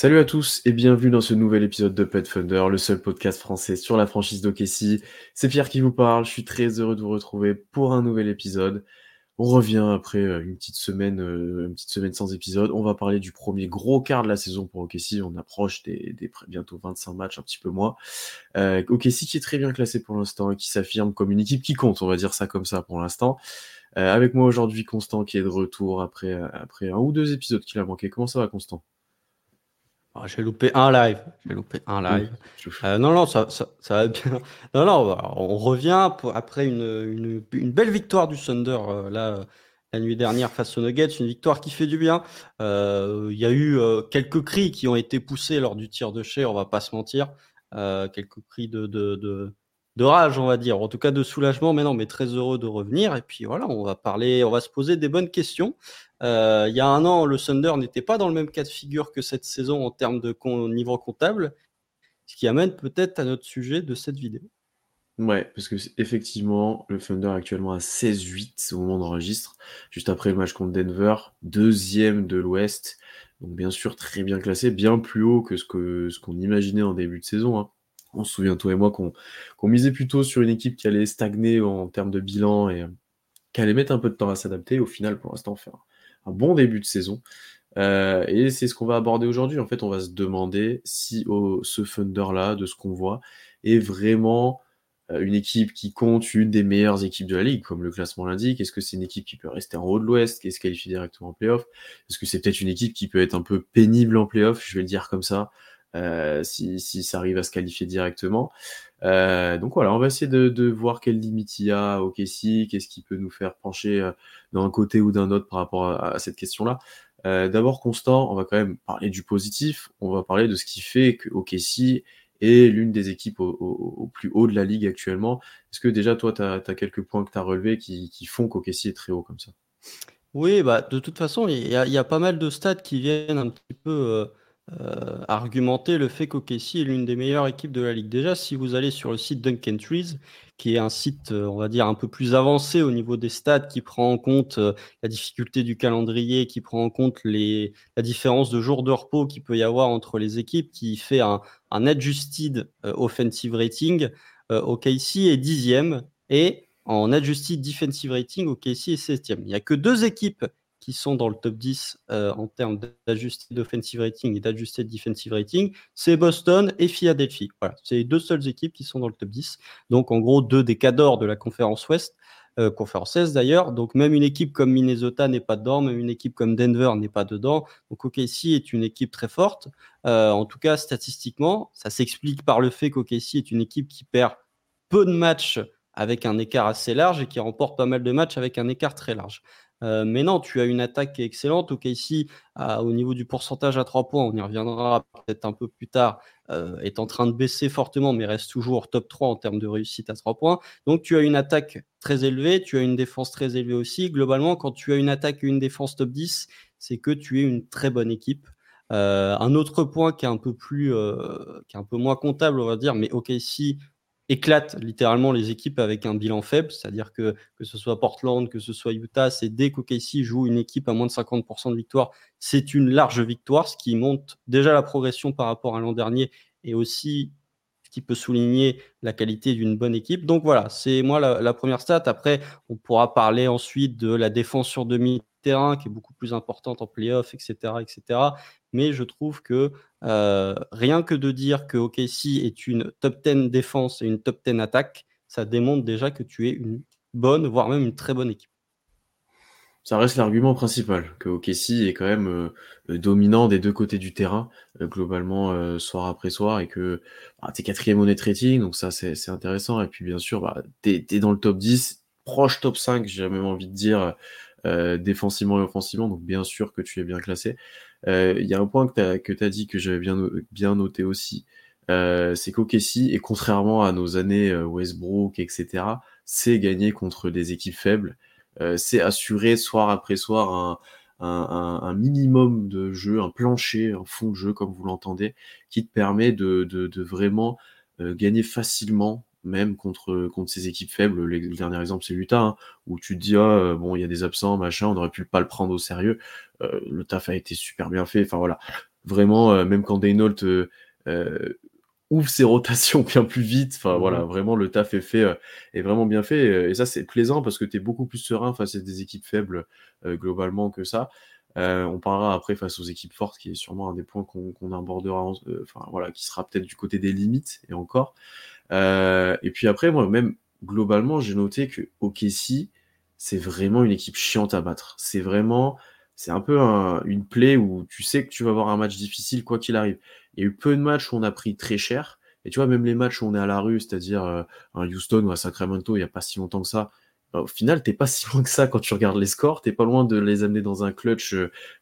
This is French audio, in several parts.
Salut à tous et bienvenue dans ce nouvel épisode de Pet Thunder, le seul podcast français sur la franchise d'Okessi. C'est Pierre qui vous parle, je suis très heureux de vous retrouver pour un nouvel épisode. On revient après euh, une petite semaine, euh, une petite semaine sans épisode. On va parler du premier gros quart de la saison pour OKC. On approche des, des bientôt 25 matchs, un petit peu moins. Euh, OKC qui est très bien classé pour l'instant et qui s'affirme comme une équipe qui compte, on va dire ça comme ça pour l'instant. Euh, avec moi aujourd'hui Constant qui est de retour après, après un ou deux épisodes qu'il a manqué. Comment ça va Constant? Oh, j'ai loupé un live. J'ai loupé un live. Euh, non, non, ça, ça, ça, va bien. Non, non, on revient pour, après une, une, une, belle victoire du Thunder euh, là, la nuit dernière face aux Nuggets. Une victoire qui fait du bien. Euh, il y a eu quelques cris qui ont été poussés lors du tir de chez, on va pas se mentir. Quelques cris de, de, de, de, rage, on va dire. En tout cas, de soulagement. Mais non, mais très heureux de revenir. Et puis voilà, on va parler, on va se poser des bonnes questions. Euh, il y a un an, le Thunder n'était pas dans le même cas de figure que cette saison en termes de niveau comptable, ce qui amène peut-être à notre sujet de cette vidéo. Ouais, parce que effectivement, le Thunder est actuellement à 16-8 au moment d'enregistre, juste après le match contre Denver, deuxième de l'Ouest, donc bien sûr très bien classé, bien plus haut que ce qu'on imaginait en début de saison. Hein. On se souvient, toi et moi, qu'on qu misait plutôt sur une équipe qui allait stagner en termes de bilan et euh, qui allait mettre un peu de temps à s'adapter. Au final, pour l'instant, faire un bon début de saison. Euh, et c'est ce qu'on va aborder aujourd'hui. En fait, on va se demander si ce Thunder-là, de ce qu'on voit, est vraiment euh, une équipe qui compte une des meilleures équipes de la ligue, comme le classement l'indique. Est-ce que c'est une équipe qui peut rester en haut de l'Ouest, qui se qualifie directement en playoff? Est-ce que c'est peut-être une équipe qui peut être un peu pénible en playoff? Je vais le dire comme ça, euh, si, ça arrive à se qualifier directement. Euh, donc voilà, on va essayer de, voir quelle limite il y a au Kessie, qu'est-ce qui peut nous faire pencher euh, d'un côté ou d'un autre par rapport à, cette question-là. D'abord, Constant, on va quand même parler du positif, on va parler de ce qui fait que OKC est l'une des équipes au, plus haut de la ligue actuellement. Est-ce que déjà, toi, tu as, quelques points que tu as relevés qui, font qu'OKC est très haut comme ça? Oui, bah, de toute façon, il y, a pas mal de stats qui viennent un petit peu... Euh argumenter le fait qu'OKC est l'une des meilleures équipes de la ligue. Déjà, si vous allez sur le site Duncan Trees, qui est un site, euh, on va dire, un peu plus avancé au niveau des stats, qui prend en compte euh, la difficulté du calendrier, qui prend en compte la différence de jours de repos qu'il peut y avoir entre les équipes, qui fait un, adjusted offensive rating, OKC est dixième et en adjusted defensive rating, OKC est septième. Il n'y a que deux équipes qui sont dans le top 10 euh, en termes d'ajusté d'offensive rating et d'ajusté de defensive rating, c'est Boston et Philadelphie. Voilà, c'est les deux seules équipes qui sont dans le top 10. Donc en gros, deux des cadors de la conférence Ouest, euh, conférence Est d'ailleurs. Donc même une équipe comme Minnesota n'est pas dedans, même une équipe comme Denver n'est pas dedans. Donc OKC est une équipe très forte. Euh, en tout cas, statistiquement, ça s'explique par le fait qu'OKC est une équipe qui perd peu de matchs avec un écart assez large et qui remporte pas mal de matchs avec un écart très large. Euh, mais non, tu as une attaque excellente. Ok, ici, à, au niveau du pourcentage à 3 points, on y reviendra peut-être un peu plus tard, euh, est en train de baisser fortement, mais reste toujours top 3 en termes de réussite à 3 points. Donc tu as une attaque très élevée, tu as une défense très élevée aussi. Globalement, quand tu as une attaque et une défense top 10, c'est que tu es une très bonne équipe. Euh, un autre point qui est un peu plus, euh, qui est un peu moins comptable, on va dire, mais ok, si éclate littéralement les équipes avec un bilan faible, c'est-à-dire que que ce soit Portland, que ce soit Utah, c'est dès qu'OKC joue une équipe à moins de 50% de victoire, c'est une large victoire, ce qui monte déjà la progression par rapport à l'an dernier et aussi ce qui peut souligner la qualité d'une bonne équipe. Donc voilà, c'est moi la, la, première stat. Après, on pourra parler ensuite de la défense sur demi terrain qui est beaucoup plus importante en playoff, etc., etc. Mais je trouve que euh, rien que de dire que OKC est une top 10 défense et une top 10 attaque, ça démontre déjà que tu es une bonne, voire même une très bonne équipe. Ça reste l'argument principal, que OKC est quand même euh, dominant des deux côtés du terrain, euh, globalement, soir après soir, et que bah, tu es quatrième au net rating, donc ça c'est intéressant. Et puis bien sûr, bah, tu dans le top 10, proche top 5, j'ai même envie de dire, euh, défensivement et offensivement, donc bien sûr que tu es bien classé. Il euh, y a un point que tu as, as, dit que j'avais bien, bien noté aussi, euh, c'est qu'OKC, et contrairement à nos années Westbrook, etc., c'est gagner contre des équipes faibles, c'est assurer soir après soir un, un, minimum de jeu, un plancher, un fond de jeu, comme vous l'entendez, qui te permet de, vraiment euh, gagner facilement, même contre, contre ces équipes faibles. Le, dernier exemple, c'est l'Utah, hein, où tu te dis, ah, euh, bon, il y a des absents, machin, on aurait pu pas le prendre au sérieux. Euh, le taf a été super bien fait. Enfin voilà, vraiment, même quand Daynault ouvre ses rotations bien plus vite. Enfin voilà, vraiment le taf est fait, est vraiment bien fait. Et ça, c'est plaisant parce que tu es beaucoup plus serein face à des équipes faibles globalement que ça. on parlera après face aux équipes fortes, qui est sûrement un des points qu'on abordera, enfin voilà, qui sera peut-être du côté des limites et encore. Et puis après, moi même globalement, j'ai noté que OKC, c'est vraiment une équipe chiante à battre. C'est vraiment, c'est un peu une plaie où tu sais que tu vas avoir un match difficile quoi qu'il arrive. Il y a eu peu de matchs où on a pris très cher. Et tu vois, même les matchs où on est à la rue, c'est-à-dire un Houston ou à Sacramento, il n'y a pas si longtemps que ça, bah, au final, t'es pas si loin que ça quand tu regardes les scores. T'es pas loin de les amener dans un clutch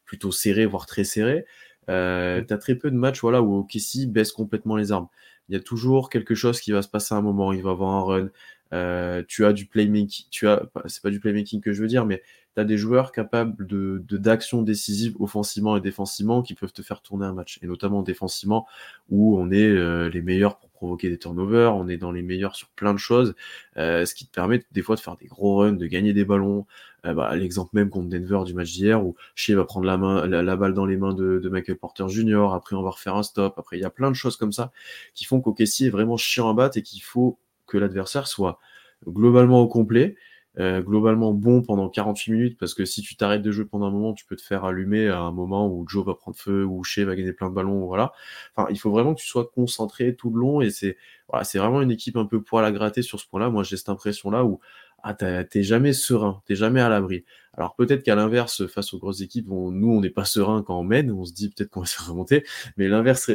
plutôt serré, voire très serré. Euh, tu as très peu de matchs voilà, où OKC baisse complètement les armes. Il y a toujours quelque chose qui va se passer à un moment. Il va avoir un run. Euh, tu as du playmaking. Tu as, c'est pas du playmaking que je veux dire, mais tu as des joueurs capables de, d'actions décisives offensivement et défensivement qui peuvent te faire tourner un match. Et notamment défensivement, où on est euh, les meilleurs provoquer des turnovers, on est dans les meilleurs sur plein de choses, euh, ce qui te permet des fois de faire des gros runs, de gagner des ballons. Euh, bah, l'exemple même contre Denver du match d'hier, où Shea va prendre la, balle dans les mains de, Michael Porter Jr., après on va refaire un stop, après il y a plein de choses comme ça qui font qu'OKC est vraiment chiant à battre et qu'il faut que l'adversaire soit globalement au complet euh, globalement bon pendant 48 minutes parce que si tu t'arrêtes de jouer pendant un moment, tu peux te faire allumer à un moment où Joe va prendre feu ou Shea va gagner plein de ballons. Voilà. Enfin, il faut vraiment que tu sois concentré tout le long et c'est voilà, c'est vraiment une équipe un peu poil à gratter sur ce point-là. Moi, j'ai cette impression-là où ah, t'es jamais serein, t'es jamais à l'abri. Alors peut-être qu'à l'inverse, face aux grosses équipes, nous, on n'est pas serein quand on mène, on se dit peut-être qu'on va se remonter, mais l'inverse,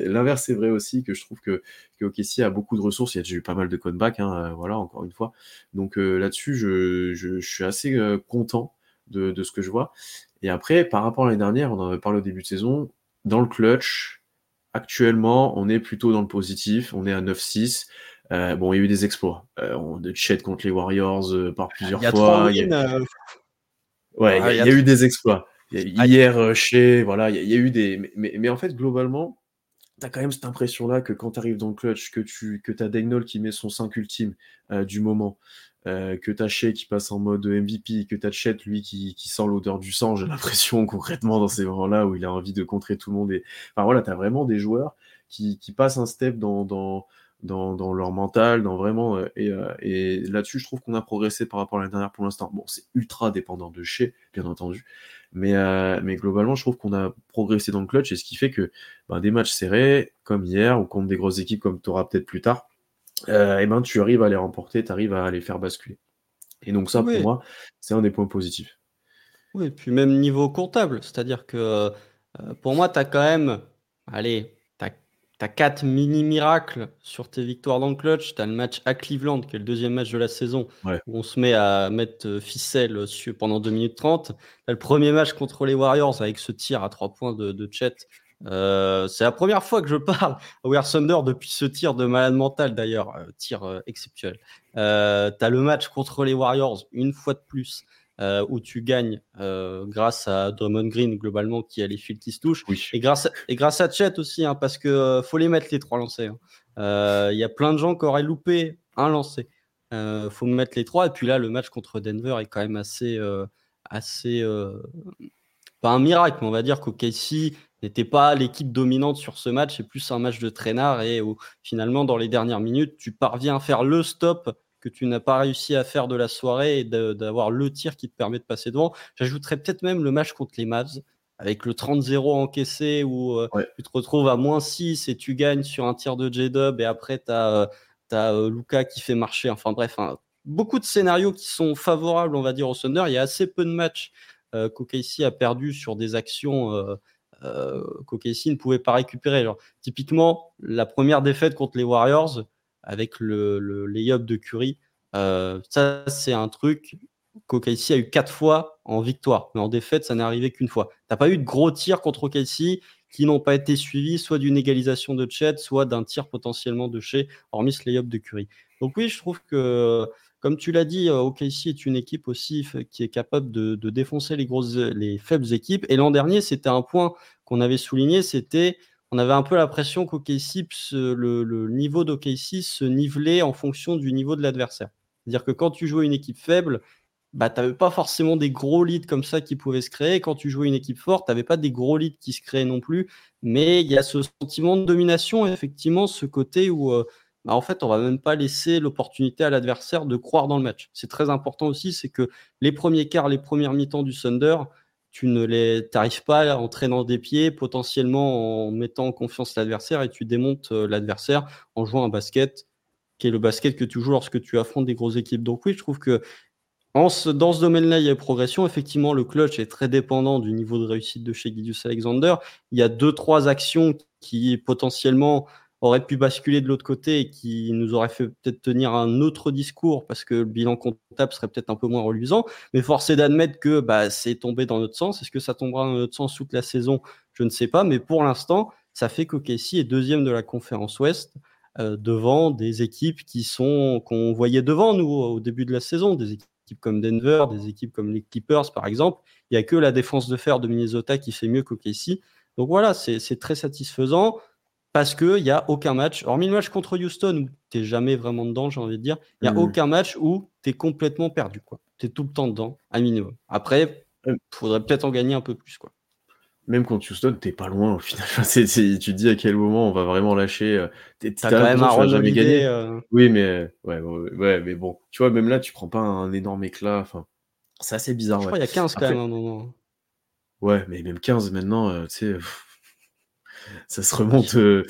c'est vrai aussi que je trouve que, que a beaucoup de ressources, il y a déjà eu pas mal de comebacks, hein, euh, voilà, encore une fois. Donc euh, là-dessus, je, suis assez euh, content de, de, ce que je vois. Et après, par rapport à l'année dernière, on en avait parlé au début de saison, dans le clutch, actuellement, on est plutôt dans le positif, on est à 9-6. Euh, bon, il y a eu des exploits. Euh, de chat contre les Warriors euh, par plusieurs fois. il y a... Ouais, il y, a, eu des exploits. Hier, chez, voilà, il y, a eu des. Mais, mais, en fait, globalement, tu as quand même cette impression-là que quand tu arrives dans le clutch, que tu que as Dagnol qui met son 5 ultime du moment, que tu as Shea qui passe en mode MVP, que tu as Chet, lui, qui, qui sent l'odeur du sang, j'ai l'impression concrètement dans ces moments-là où il a envie de contrer tout le monde. Et... Enfin voilà, tu as vraiment des joueurs qui, qui passent un step dans, dans, dans, leur mental, dans vraiment. Euh, euh, et, là-dessus, je trouve qu'on a progressé par rapport à l'année dernière pour l'instant. Bon, c'est ultra dépendant de chez, bien entendu. Mais, euh, mais globalement, je trouve qu'on a progressé dans le clutch, et ce qui fait que ben, des matchs serrés, comme hier, ou contre des grosses équipes comme tu auras peut-être plus tard, et ben, tu arrives à les remporter, tu arrives à les faire basculer. Et donc ça, pour moi, c'est un des points positifs. Oui, et puis même niveau comptable, c'est-à-dire que pour moi, tu as quand même, allez, tu as quatre mini-miracles sur tes victoires dans le clutch. Tu as le match à Cleveland, qui est le deuxième match de la saison, où on se met à mettre euh, ficelle pendant 2 minutes 30. Tu as le premier match contre les Warriors avec ce tir à 3 points de, de Chet. Euh, c'est la première fois que je parle à Wear Thunder depuis ce tir de malade mental d'ailleurs, euh, tir exceptionnel. tu as le match contre les Warriors, une fois de plus. Euh, où tu gagnes euh, grâce à Drummond Green globalement qui a les fils qui se touchent et grâce à, et grâce à Chet aussi hein, parce que euh, faut les mettre les trois lancers. Hein. Il y a plein de gens qui auraient loupé un lancer. faut mettre les trois et puis là le match contre Denver est quand même assez assez pas un miracle mais on va dire qu'OKC n'était pas l'équipe dominante sur ce match, c'est plus un match de traînard et où finalement dans les dernières minutes tu parviens à faire le stop que tu n'as pas réussi à faire de la soirée et d'avoir le tir qui te permet de passer devant. J'ajouterais peut-être même le match contre les Mavs avec le 30-0 encaissé où euh, tu te retrouves à moins 6 et tu gagnes sur un tir de J-Dub et après tu as, as Luca qui fait marcher. Enfin bref, hein, beaucoup de scénarios qui sont favorables, on va dire, au Thunder. Il y a assez peu de matchs euh, a perdu sur des actions euh, euh ne pouvait pas récupérer. typiquement, la première défaite contre les Warriors, avec le, le lay-up de Curry. Euh, ça, c'est un truc qu'OKC a eu quatre fois en victoire, mais en défaite, ça n'est arrivé qu'une fois. T'as pas eu de gros tirs contre OKC qui n'ont pas été suivis soit d'une égalisation de Chet, soit d'un tir potentiellement de chez, hormis ce lay-up de Curry. Donc oui, je trouve que comme tu l'as dit, OKC est une équipe aussi qui est capable de, défoncer les grosses, les faibles équipes. Et l'an dernier, c'était un point qu'on avait souligné, c'était on avait un peu l'impression qu'OKC, le, le niveau d'OKC se nivelait en fonction du niveau de l'adversaire. C'est-à-dire que quand tu jouais une équipe faible, bah, tu n'avais pas forcément des gros leads comme ça qui pouvaient se créer. Quand tu jouais une équipe forte, tu n'avais pas des gros leads qui se créaient non plus. Mais il y a ce sentiment de domination, effectivement, ce côté où, euh, bah, en fait, on va même pas laisser l'opportunité à l'adversaire de croire dans le match. C'est très important aussi, c'est que les premiers quarts, les premières mi-temps du Thunder, tu ne les pas en traînant des pieds, potentiellement en mettant en confiance l'adversaire et tu démontes euh, l'adversaire en jouant un basket qui est le basket que tu joues lorsque tu affrontes des grosses équipes. Donc oui, je trouve que dans ce domaine-là, il y a progression. Effectivement, le clutch est très dépendant du niveau de réussite de chez Gideus Alexander. Il y a deux, trois actions qui potentiellement auraient pu basculer de l'autre côté et qui nous auraient fait peut-être tenir un autre discours parce que le bilan comptable serait peut-être un peu moins reluisant. Mais force est d'admettre que bah, c'est tombé dans notre sens. Est-ce que ça tombera dans notre sens toute la saison? Je ne sais pas. Mais pour l'instant, ça fait qu'OKC est deuxième de la conférence Ouest. Euh, devant des équipes qui sont qu'on voyait devant nous au début de la saison, des équipes équipes comme Denver, des équipes comme les Clippers, par exemple. Il n'y a que la défense de fer de Minnesota qui fait mieux qu'OKC. Donc voilà, c'est très satisfaisant parce qu'il n'y a aucun match, hormis le match contre Houston où tu n'es jamais vraiment dedans, j'ai envie de dire, il n'y a mmh. aucun match où tu es complètement perdu. Tu es tout le temps dedans, à minimum. Après, il faudrait peut-être en gagner un peu plus. quoi même contre Houston, t'es pas loin au final. tu te dis à quel moment on va vraiment lâcher. Euh, T'as quand même un jamais gagné. Euh. Oui, mais ouais, ouais, mais bon, tu vois, même là, tu prends pas un énorme éclat. Enfin, c'est assez bizarre. Je crois qu'il y a 15 quand même. un moment. Ouais, mais même 15 maintenant, euh, tu sais. Ça se remonte. ouais,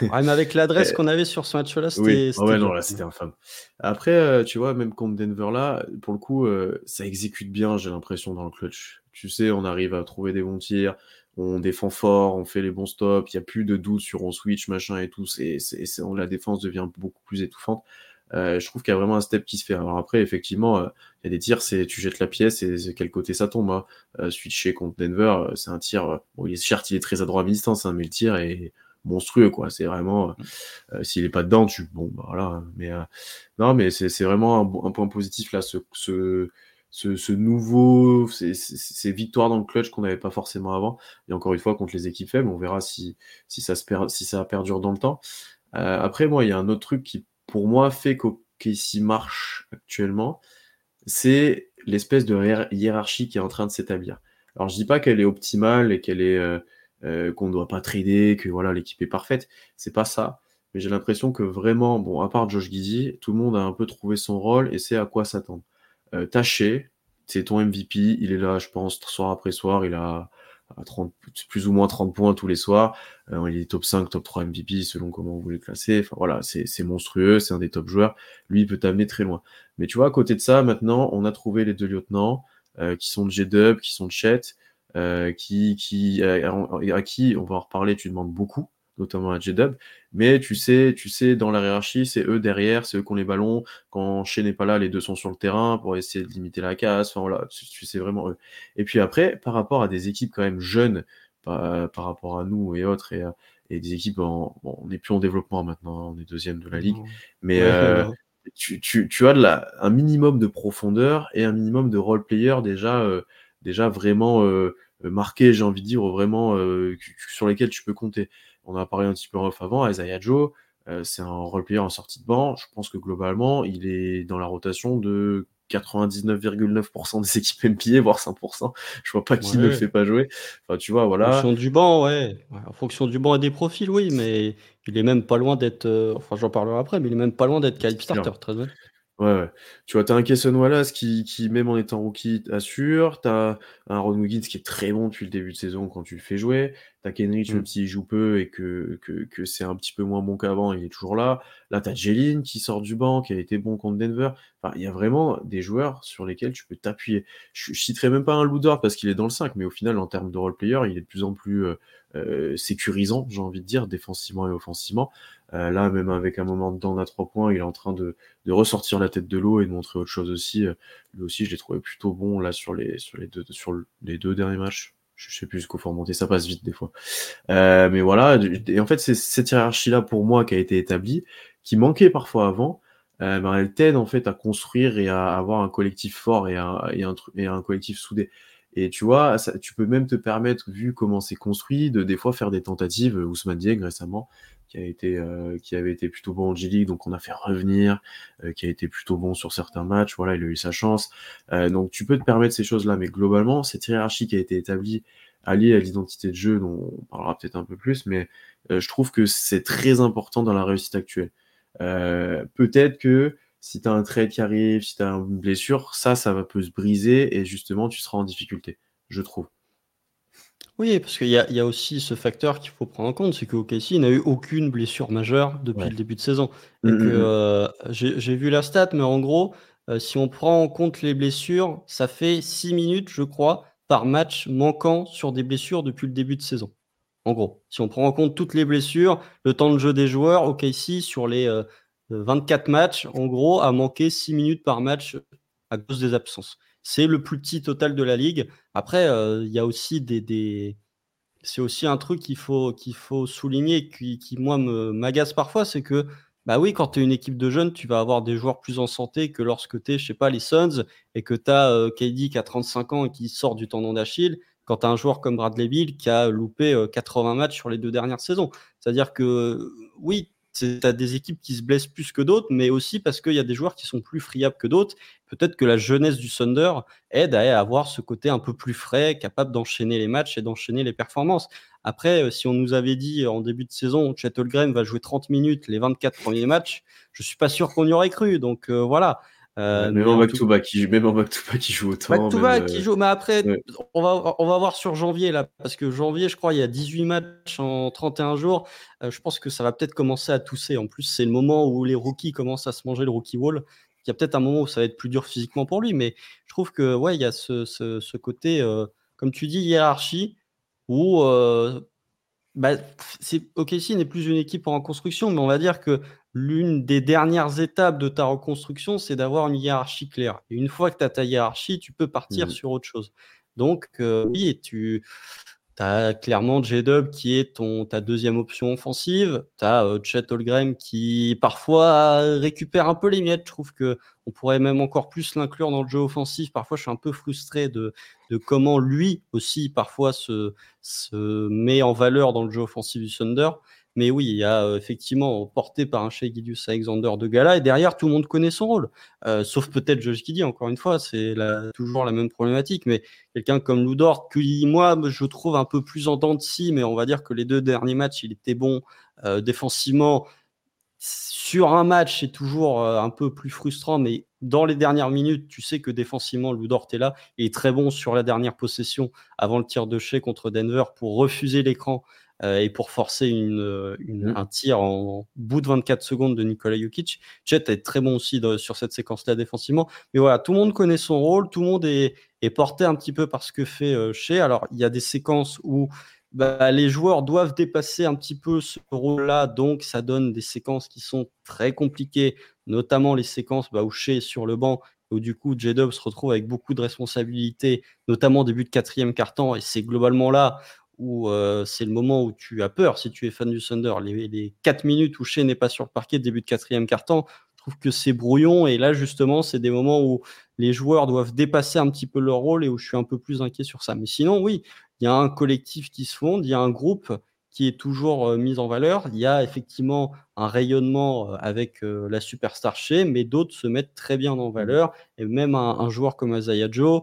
mais avec l'adresse qu'on avait sur ce match-là, c'était. Oui. ouais, non, là, c'était infâme. Après, tu vois, même contre Denver, là, pour le coup, ça exécute bien, j'ai l'impression, dans le clutch tu sais, on arrive à trouver des bons tirs, on défend fort, on fait les bons stops, il n'y a plus de doute sur on switch, machin et tout, c'est, la défense devient beaucoup plus étouffante. Euh, je trouve qu'il y a vraiment un step qui se fait. Alors après, effectivement, euh, il y a des tirs, c'est tu jettes la pièce et quel côté ça tombe. Hein. Euh, switcher contre Denver, c'est un tir. bon, il est certes, il est très adroit à mi-distance, hein, mais le tir est monstrueux, quoi. C'est vraiment, s'il est pas dedans, tu bon, bah, voilà. Mais non, mais c'est vraiment un, point positif là, ce, ce ce, nouveau, ces, victoires dans le clutch qu'on n'avait pas forcément avant. Et encore une fois, contre les équipes faibles, on verra si, si, ça, se perd, si ça perdure dans le temps. Euh, après, moi, il y a un autre truc qui, pour moi, fait qu'Ici marche actuellement, c'est l'espèce de hiérarchie qui est en train de s'établir. Alors, je dis pas qu'elle est optimale et qu'elle est euh, euh, qu'on ne doit pas trader, que voilà l'équipe est parfaite. C'est pas ça. Mais j'ai l'impression que vraiment, bon, à part Josh Giddy, tout le monde a un peu trouvé son rôle et sait à quoi s'attendre. Euh, Taché, c'est ton MVP, il est là, je pense, soir après soir, il a 30, plus ou moins 30 points tous les soirs. Euh, il est top 5, top 3 MVP selon comment vous voulez classer. Enfin voilà, c'est monstrueux, c'est un des top joueurs. Lui, il peut t'amener très loin. Mais tu vois, à côté de ça, maintenant, on a trouvé les deux lieutenants euh, qui sont de G-Dub, qui sont de Chet, qui, qui, à, qui, on va en reparler, tu demandes beaucoup notamment à J-Dub. Mais tu sais, tu sais, dans la hiérarchie, c'est eux derrière, c'est eux qui ont les ballons. Quand Shea n'est pas là, les deux sont sur le terrain pour essayer de limiter la casse. Enfin voilà, tu, sais vraiment eux. Et puis après, par rapport à des équipes quand même jeunes, par, rapport à nous et autres, et, et des équipes, en, bon, on n'est plus en développement maintenant, on est deuxième de la ligue. Mais euh, tu, tu, tu, as de la, un minimum de profondeur et un minimum de role player déjà, euh, déjà vraiment euh, marqué, j'ai envie de dire, vraiment sur lesquels tu peux compter on a parlé un petit peu off avant, Isaiah Joe, euh, c'est un role-player en sortie de banc. Je pense que globalement, il est dans la rotation de 99,9% des équipes NBA, voire 5%. Je vois pas qui ne le fait pas jouer. Enfin, tu vois, voilà. En fonction du banc, ouais. En fonction du banc et des profils, oui, mais il est même pas loin d'être. Euh, enfin, j'en parlerai après, mais il est même pas loin d'être qualif starter, très bien. Ouais, ouais. Tu vois, tu as un Kesson Wallace qui, qui, même en étant rookie, assure. Tu as un Ron Wiggins qui est très bon depuis le début de saison quand tu le fais jouer. Tu as Kenrich, même mm. s'il joue peu et que, que, que c'est un petit peu moins bon qu'avant, il est toujours là. Là, tu as Jeline qui sort du banc, qui a été bon contre Denver. Enfin, il y a vraiment des joueurs sur lesquels tu peux t'appuyer. Je, je citerai même pas un Loudor parce qu'il est dans le 5, mais au final, en termes de role player, il est de plus en plus euh, euh, sécurisant, j'ai envie de dire, défensivement et offensivement. Euh, là, même avec un moment de à trois points, il est en train de, de ressortir la tête de l'eau et de montrer autre chose aussi. Euh, lui aussi, je l'ai trouvé plutôt bon là sur les, sur les, deux, sur les deux derniers matchs. Je sais plus jusqu'au faut remonter, ça passe vite des fois. Euh, mais voilà, et en fait, c'est cette hiérarchie-là pour moi qui a été établie, qui manquait parfois avant. euh, ben, elle t'aide en fait à construire et à avoir un collectif fort et un, et un, et un collectif soudé. Et tu vois, ça, tu peux même te permettre, vu comment c'est construit, de des fois faire des tentatives. Ousmane Dieng récemment, qui a été, euh, qui avait été plutôt bon en G-League, donc on a fait revenir, euh, qui a été plutôt bon sur certains matchs. Voilà, il a eu sa chance. Euh, donc tu peux te permettre ces choses-là, mais globalement, cette hiérarchie qui a été établie alliée à l'identité de jeu, dont on parlera peut-être un peu plus, mais je trouve que c'est très important dans la réussite actuelle. peut-être que si tu as un trade qui arrive, si tu as une blessure, ça, ça va peut se briser et justement, tu seras en difficulté, je trouve. Oui, parce qu'il y, y a, aussi ce facteur qu'il faut prendre en compte, c'est que OKC n'a eu aucune blessure majeure depuis le début de saison. Que mmh, mmh. Euh, j'ai vu la stat, mais en gros, euh, si on prend en compte les blessures, ça fait 6 minutes, je crois, par match manquant sur des blessures depuis le début de saison. En gros, si on prend en compte toutes les blessures, le temps de jeu des joueurs, OKC, sur les 24 euh, matchs, en gros, a manqué 6 minutes par match à cause des absences. C'est le plus petit total de la ligue. Après, euh, il y a aussi des, c'est aussi un truc qu'il faut, faut souligner, qui, qui moi m'agace parfois, c'est que bah oui, quand tu es une équipe de jeunes, tu vas avoir des joueurs plus en santé que lorsque tu es, je sais pas, les Suns et que tu as euh, KD qui a 35 ans et qui sort du tendon d'Achille, quand tu as un joueur comme Bradley Bill qui a loupé 80 euh, matchs sur les deux dernières saisons. C'est-à-dire que oui, tu as des équipes qui se blessent plus que d'autres, mais aussi parce qu'il y a des joueurs qui sont plus friables que d'autres. Peut-être que la jeunesse du Thunder aide à avoir ce côté un peu plus frais, capable d'enchaîner les matchs et d'enchaîner les performances. Après, euh, si on nous avait dit en début de saison, Chet va jouer 30 minutes les 24 premiers matchs, je suis pas sûr qu'on y aurait cru. Donc euh, voilà. Euh, même, en back to back, qui, même en joue autant. Back to back, qui joue. Mais après, on, va, on va voir sur janvier, là. Parce que janvier, je crois, il y a 18 matchs en 31 jours. je pense que ça va peut-être commencer à tousser. En plus, c'est le moment où les rookies commencent à se manger le rookie wall. Il y a peut-être un moment où ça va être plus dur physiquement pour lui. Mais je trouve que, ouais, il y a ce, ce, ce côté, comme tu dis, hiérarchie, où bah, OKC n'est plus une équipe en reconstruction, mais on va dire que l'une des dernières étapes de ta reconstruction, c'est d'avoir une hiérarchie claire. Et une fois que tu as ta hiérarchie, tu peux partir mmh. sur autre chose. Donc, euh, oui, tu tu as clairement J-Dub qui est ton, ta deuxième option offensive. Tu as euh, Chet Holgrim qui parfois récupère un peu les miettes. Je trouve que on pourrait même encore plus l'inclure dans le jeu offensif. Parfois, je suis un peu frustré de, de comment lui aussi parfois se, se met en valeur dans le jeu offensif du Thunder. Mais oui, il y a euh, effectivement porté par un Shea Gidius Alexander de Gala, et derrière, tout le monde connaît son rôle. Euh, sauf peut-être Josh Giddy, encore une fois, c'est toujours la même problématique. Mais quelqu'un comme Ludort, qui, moi, je trouve un peu plus en dents de mais on va dire que les deux derniers matchs, il était bon euh, défensivement. Sur un match, c'est toujours un peu plus frustrant, mais dans les dernières minutes, tu sais que défensivement, Ludort est là. Il est très bon sur la dernière possession avant le tir de Shea contre Denver pour refuser l'écran et pour forcer une, euh, une, mmh. un tir en bout de 24 secondes de Nikola Jokic. Chet est très bon aussi sur cette séquence-là défensivement. Mais voilà, tout le monde connaît son rôle, tout le monde est, est porté un petit peu par ce que fait euh, Shea. Alors, il y a des séquences où bah, les joueurs doivent dépasser un petit peu ce rôle-là, donc ça donne des séquences qui sont très compliquées, notamment les séquences bah, où Shea est sur le banc où du coup J-Dub se retrouve avec beaucoup de responsabilités, notamment au début de quatrième quart-temps, et c'est globalement là où c'est le moment où tu as peur si tu es fan du Thunder. Les, les 4 minutes où Shea n'est pas sur le parquet, début de quatrième quart-temps, je trouve que c'est brouillon. Et là, justement, c'est des moments où les joueurs doivent dépasser un petit peu leur rôle et où je suis un peu plus inquiet sur ça. Mais sinon, oui, il y a un collectif qui se fonde, il y a un groupe qui est toujours mis en valeur. Il y a effectivement un rayonnement avec la superstar chez, mais d'autres se mettent très bien en mmh. valeur. Et même un, un joueur comme Isaiah Joe, euh,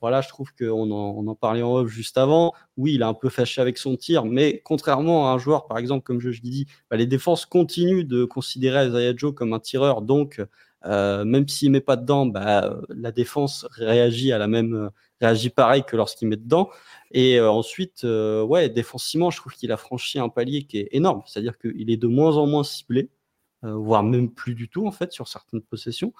voilà, je trouve qu'on en, parlait en off juste avant. Oui, il a un peu fâché avec son tir, mais contrairement à un joueur, par exemple, comme je, je dis, bah, les défenses continuent de considérer Isaiah comme un tireur. Donc, euh, même s'il met pas dedans, bah, la défense réagit à la même, réagit pareil que lorsqu'il met dedans. Et euh, ensuite, ouais, défensivement, je trouve qu'il a franchi un palier qui est énorme. C'est-à-dire qu'il est de moins en moins ciblé, voire même plus du tout en fait sur certaines possessions.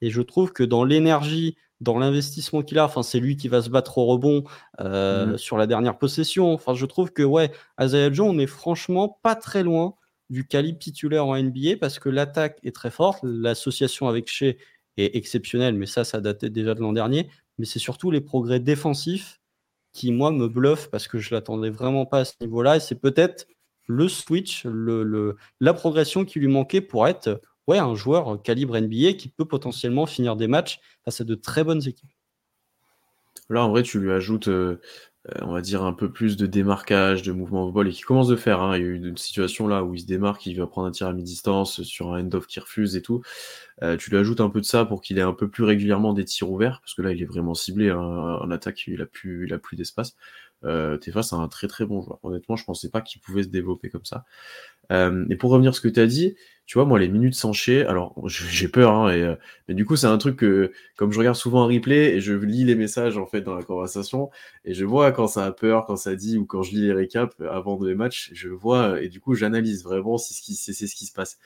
Et je trouve que dans l'énergie dans l'investissement qu'il a. Enfin, c'est lui qui va se battre au rebond euh, mmh. sur la dernière possession. Enfin, je trouve que ouais, Isaiah Joe, on est franchement pas très loin du calibre titulaire en NBA parce que l'attaque est très forte, l'association avec Shea est exceptionnelle, mais ça, ça datait déjà de l'an dernier. Mais c'est surtout les progrès défensifs qui, moi, me bluffent parce que je l'attendais vraiment pas à ce niveau-là. Et c'est peut-être le switch, le, la progression qui lui manquait pour être ouais, un joueur calibre NBA qui peut potentiellement finir des matchs face à de très bonnes équipes. Là, en vrai, tu lui ajoutes, euh, euh, on va dire, un peu plus de démarquage, de mouvement au ball, et qui commence de faire. Hein. Il y a eu une situation là où il se démarque, il va prendre un tir à mi-distance sur un end-off qui refuse et tout. Euh, tu lui ajoutes un peu de ça pour qu'il ait un peu plus régulièrement des tirs ouverts, parce que là, il est vraiment ciblé hein. en attaque, il a plus, d'espace. Euh, T'es face à un très très bon joueur. Honnêtement, je pensais pas qu'il pouvait se développer comme ça. Euh, et pour revenir à ce que tu as dit, tu vois, moi, les minutes sanché, alors j'ai peur, hein, et, euh, mais du coup, c'est un truc que, comme je regarde souvent un replay et je lis les messages en fait dans la conversation, et je vois quand ça a peur, quand ça dit, ou quand je lis les récaps avant les matchs, je vois, et du coup, j'analyse vraiment si c'est ce, ce qui se passe.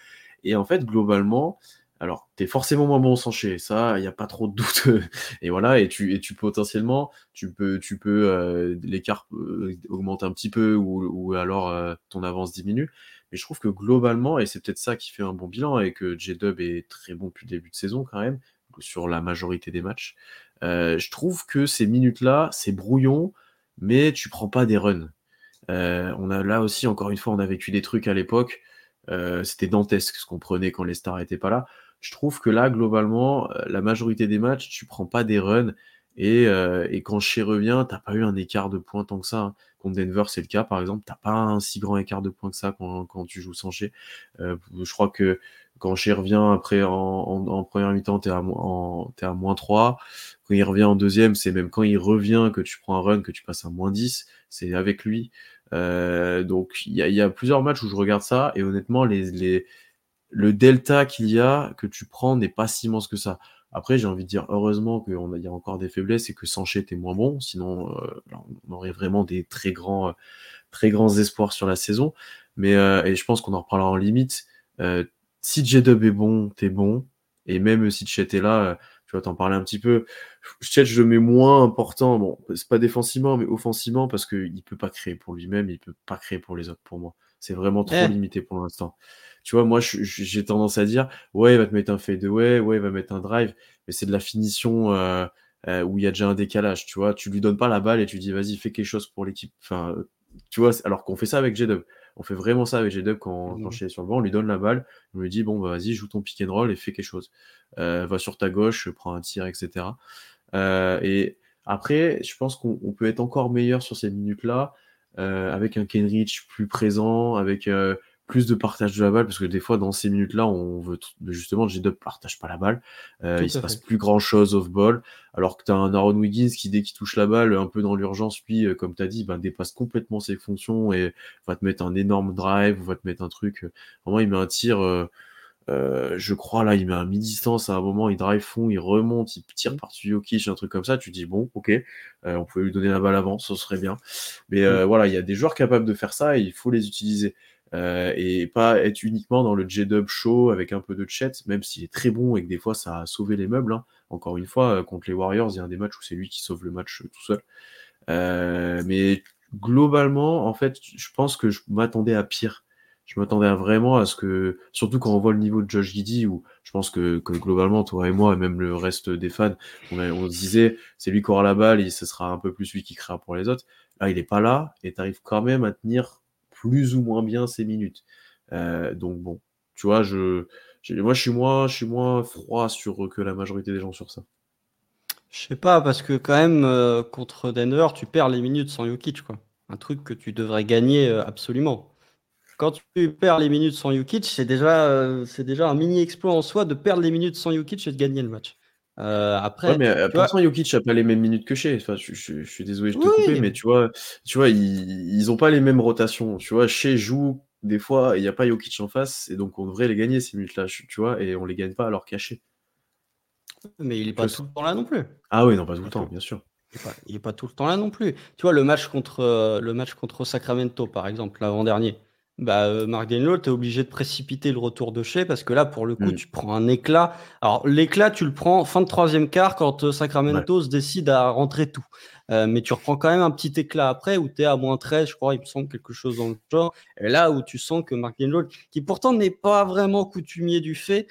Et en fait, globalement, alors, tu es forcément moins bon sans chez ça, il n'y a pas trop de doute. et voilà, et tu, et tu potentiellement, tu peux, tu peux euh, l'écart euh, augmente un petit peu ou, ou alors euh, ton avance diminue. Mais je trouve que globalement, et c'est peut-être ça qui fait un bon bilan, et que J-Dub est très bon depuis le début de saison quand même, sur la majorité des matchs, je trouve que ces minutes-là, c'est brouillon, mais tu prends pas des runs. on a là aussi, encore une fois, on a vécu des trucs à l'époque. C'était dantesque ce qu'on prenait quand les stars n'étaient pas là je trouve que là, globalement, euh, la majorité des matchs, tu prends pas des runs. Et, euh, et quand Shea revient, t'as pas eu un écart de points tant que ça. Hein. Contre Denver, c'est le cas, par exemple. T'as pas un si grand écart de points que ça quand, quand tu joues sans Shea. Euh, je crois que quand Shea revient après en, en, première mi-temps, t'es à, en, es à moins 3. Quand il revient en deuxième, c'est même quand il revient que tu prends un run, que tu passes à moins 10. C'est avec lui. Euh, donc il y a, y a, plusieurs matchs où je regarde ça et honnêtement les, les, le delta qu'il y a, que tu prends, n'est pas si immense que ça. Après, j'ai envie de dire heureusement qu'il y a encore des faiblesses et que Sanchez est moins bon, sinon euh, on aurait vraiment des très grands, euh, très grands espoirs sur la saison. Mais euh, et je pense qu'on en reparlera en limite. si J-Dub est bon, t'es bon. Et même si Chet est là, tu vas t'en parler un petit peu. Chet, je le mets moins important. Bon, c'est pas défensivement, mais offensivement, parce qu'il peut pas créer pour lui-même, il peut pas créer pour les autres pour moi. C'est vraiment trop eh. limité pour l'instant tu vois, moi, j'ai tendance à dire, ouais, il va te mettre un fadeaway, ouais, il va mettre un drive, mais c'est de la finition euh, euh, où il y a déjà un décalage, tu vois. Tu lui donnes pas la balle et tu dis, vas-y, fais quelque chose pour l'équipe. Enfin, tu vois, alors qu'on fait ça avec J-Dub. On fait vraiment ça avec J-Dub quand, quand je suis sur le banc, on lui donne la balle, on lui dit, bon, bah, vas-y, joue ton pick and roll et fais quelque chose. Euh, va sur ta gauche, prends un tir, etc. et après, je pense qu'on peut être encore meilleur sur ces minutes-là, avec un Kenrich plus présent, avec plus de partage de la balle parce que des fois dans ces minutes là on veut justement J-Dub partage pas la balle euh, il se passe plus grand chose off ball alors que tu as un Aaron Wiggins qui dès qu'il touche la balle un peu dans l'urgence puis euh, comme tu as dit ben, dépasse complètement ses fonctions et va te mettre un énorme drive va te mettre un truc euh, vraiment il met un tir euh, je crois là il met un mi-distance à un moment il drive fond il remonte il tire par-dessus Jokic un truc comme ça tu dis bon ok on pouvait lui donner la balle avant ce serait bien mais mm. voilà il y a des joueurs capables de faire ça et il faut les utiliser euh, et pas être uniquement dans le J-Dub show avec un peu de chat, même s'il est très bon et que des fois ça a sauvé les meubles. Hein. Encore une fois, euh, contre les Warriors, il y a un des matchs où c'est lui qui sauve le match euh, tout seul. Euh, mais globalement, en fait, je pense que je m'attendais à pire. Je m'attendais vraiment à ce que, surtout quand on voit le niveau de Josh Giddy, où je pense que, que globalement, toi et moi, et même le reste des fans, on, se disait, c'est lui qui aura la balle et ce sera un peu plus lui qui créera pour les autres. Là, il est pas là et tu arrives quand même à tenir plus ou moins bien ses minutes. Euh, donc bon, tu vois, je, moi je suis moins, je suis moins froid sur que la majorité des gens sur ça. Je sais pas, parce que quand même, euh, contre Denver, tu perds les minutes sans Jokic, quoi. Un truc que tu devrais gagner euh, absolument. Quand tu perds les minutes sans Jokic, c'est déjà, c'est déjà un mini exploit en soi de perdre les minutes sans Jokic et de gagner le match. Euh, après, mais euh, pourtant, Jokic n'a pas les mêmes minutes que chez. Enfin, je, suis désolé, je te oui. mais tu vois, tu vois, ils, ils ont pas les mêmes rotations. Tu vois, chez joue des fois, il n'y a pas Jokic en face, et donc on devrait les gagner ces minutes-là, tu vois, et on les gagne pas alors caché. Mais il n'est pas tout le temps là non plus. Ah oui, non, pas tout le temps, bien sûr. Il n'est pas, tout le temps là non plus. Tu vois, le match contre, euh, le match contre Sacramento, par exemple, l'avant-dernier, bah, euh, Mark tu es obligé de précipiter le retour de chez parce que là, pour le coup, mm. tu prends un éclat. Alors, l'éclat, tu le prends fin de troisième quart quand euh, Sacramento se décide à rentrer tout. Euh, mais tu reprends quand même un petit éclat après où tu es à moins 13, je crois, il me semble quelque chose dans le genre. Et là où tu sens que Mark qui pourtant n'est pas vraiment coutumier du fait,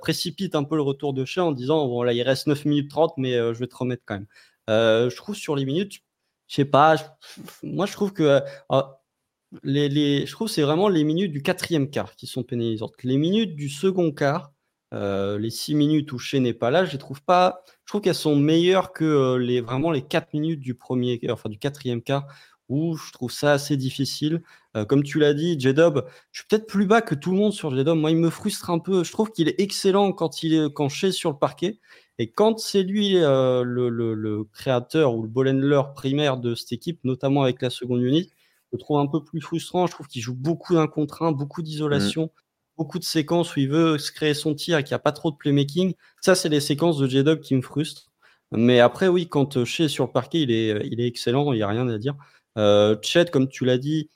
précipite un peu le retour de chez en disant bon, là, il reste 9 minutes 30, mais je vais te remettre quand même. je trouve sur les minutes, je sais pas, moi je trouve que les, je trouve que c'est vraiment les minutes du quatrième quart qui sont pénalisantes. Les minutes du second quart, euh, les six minutes où Shea n'est pas là, je les trouve pas. Je trouve qu'elles sont meilleures que euh, les vraiment les quatre minutes du premier, enfin du quatrième quart où je trouve ça assez difficile. Euh, comme tu l'as dit, J-Dub, je suis peut-être plus bas que tout le monde sur J-Dub. Moi, il me frustre un peu. Je trouve qu'il est excellent quand il est quand Shea sur le parquet. Et quand c'est lui le, le, créateur ou le ball primaire de cette équipe, notamment avec la seconde unité, je le trouve un peu plus frustrant. Je trouve qu'il joue beaucoup d'un contre un, beaucoup d'isolation, mm. beaucoup de séquences où il veut se créer son tir et qu'il n'y a pas trop de playmaking. Ça, c'est les séquences de J-Dub qui me frustrent. Mais après, oui, quand Shea est sur le parquet, il est, il est excellent, il n'y a rien à dire. Euh, Chet, comme tu l'as dit,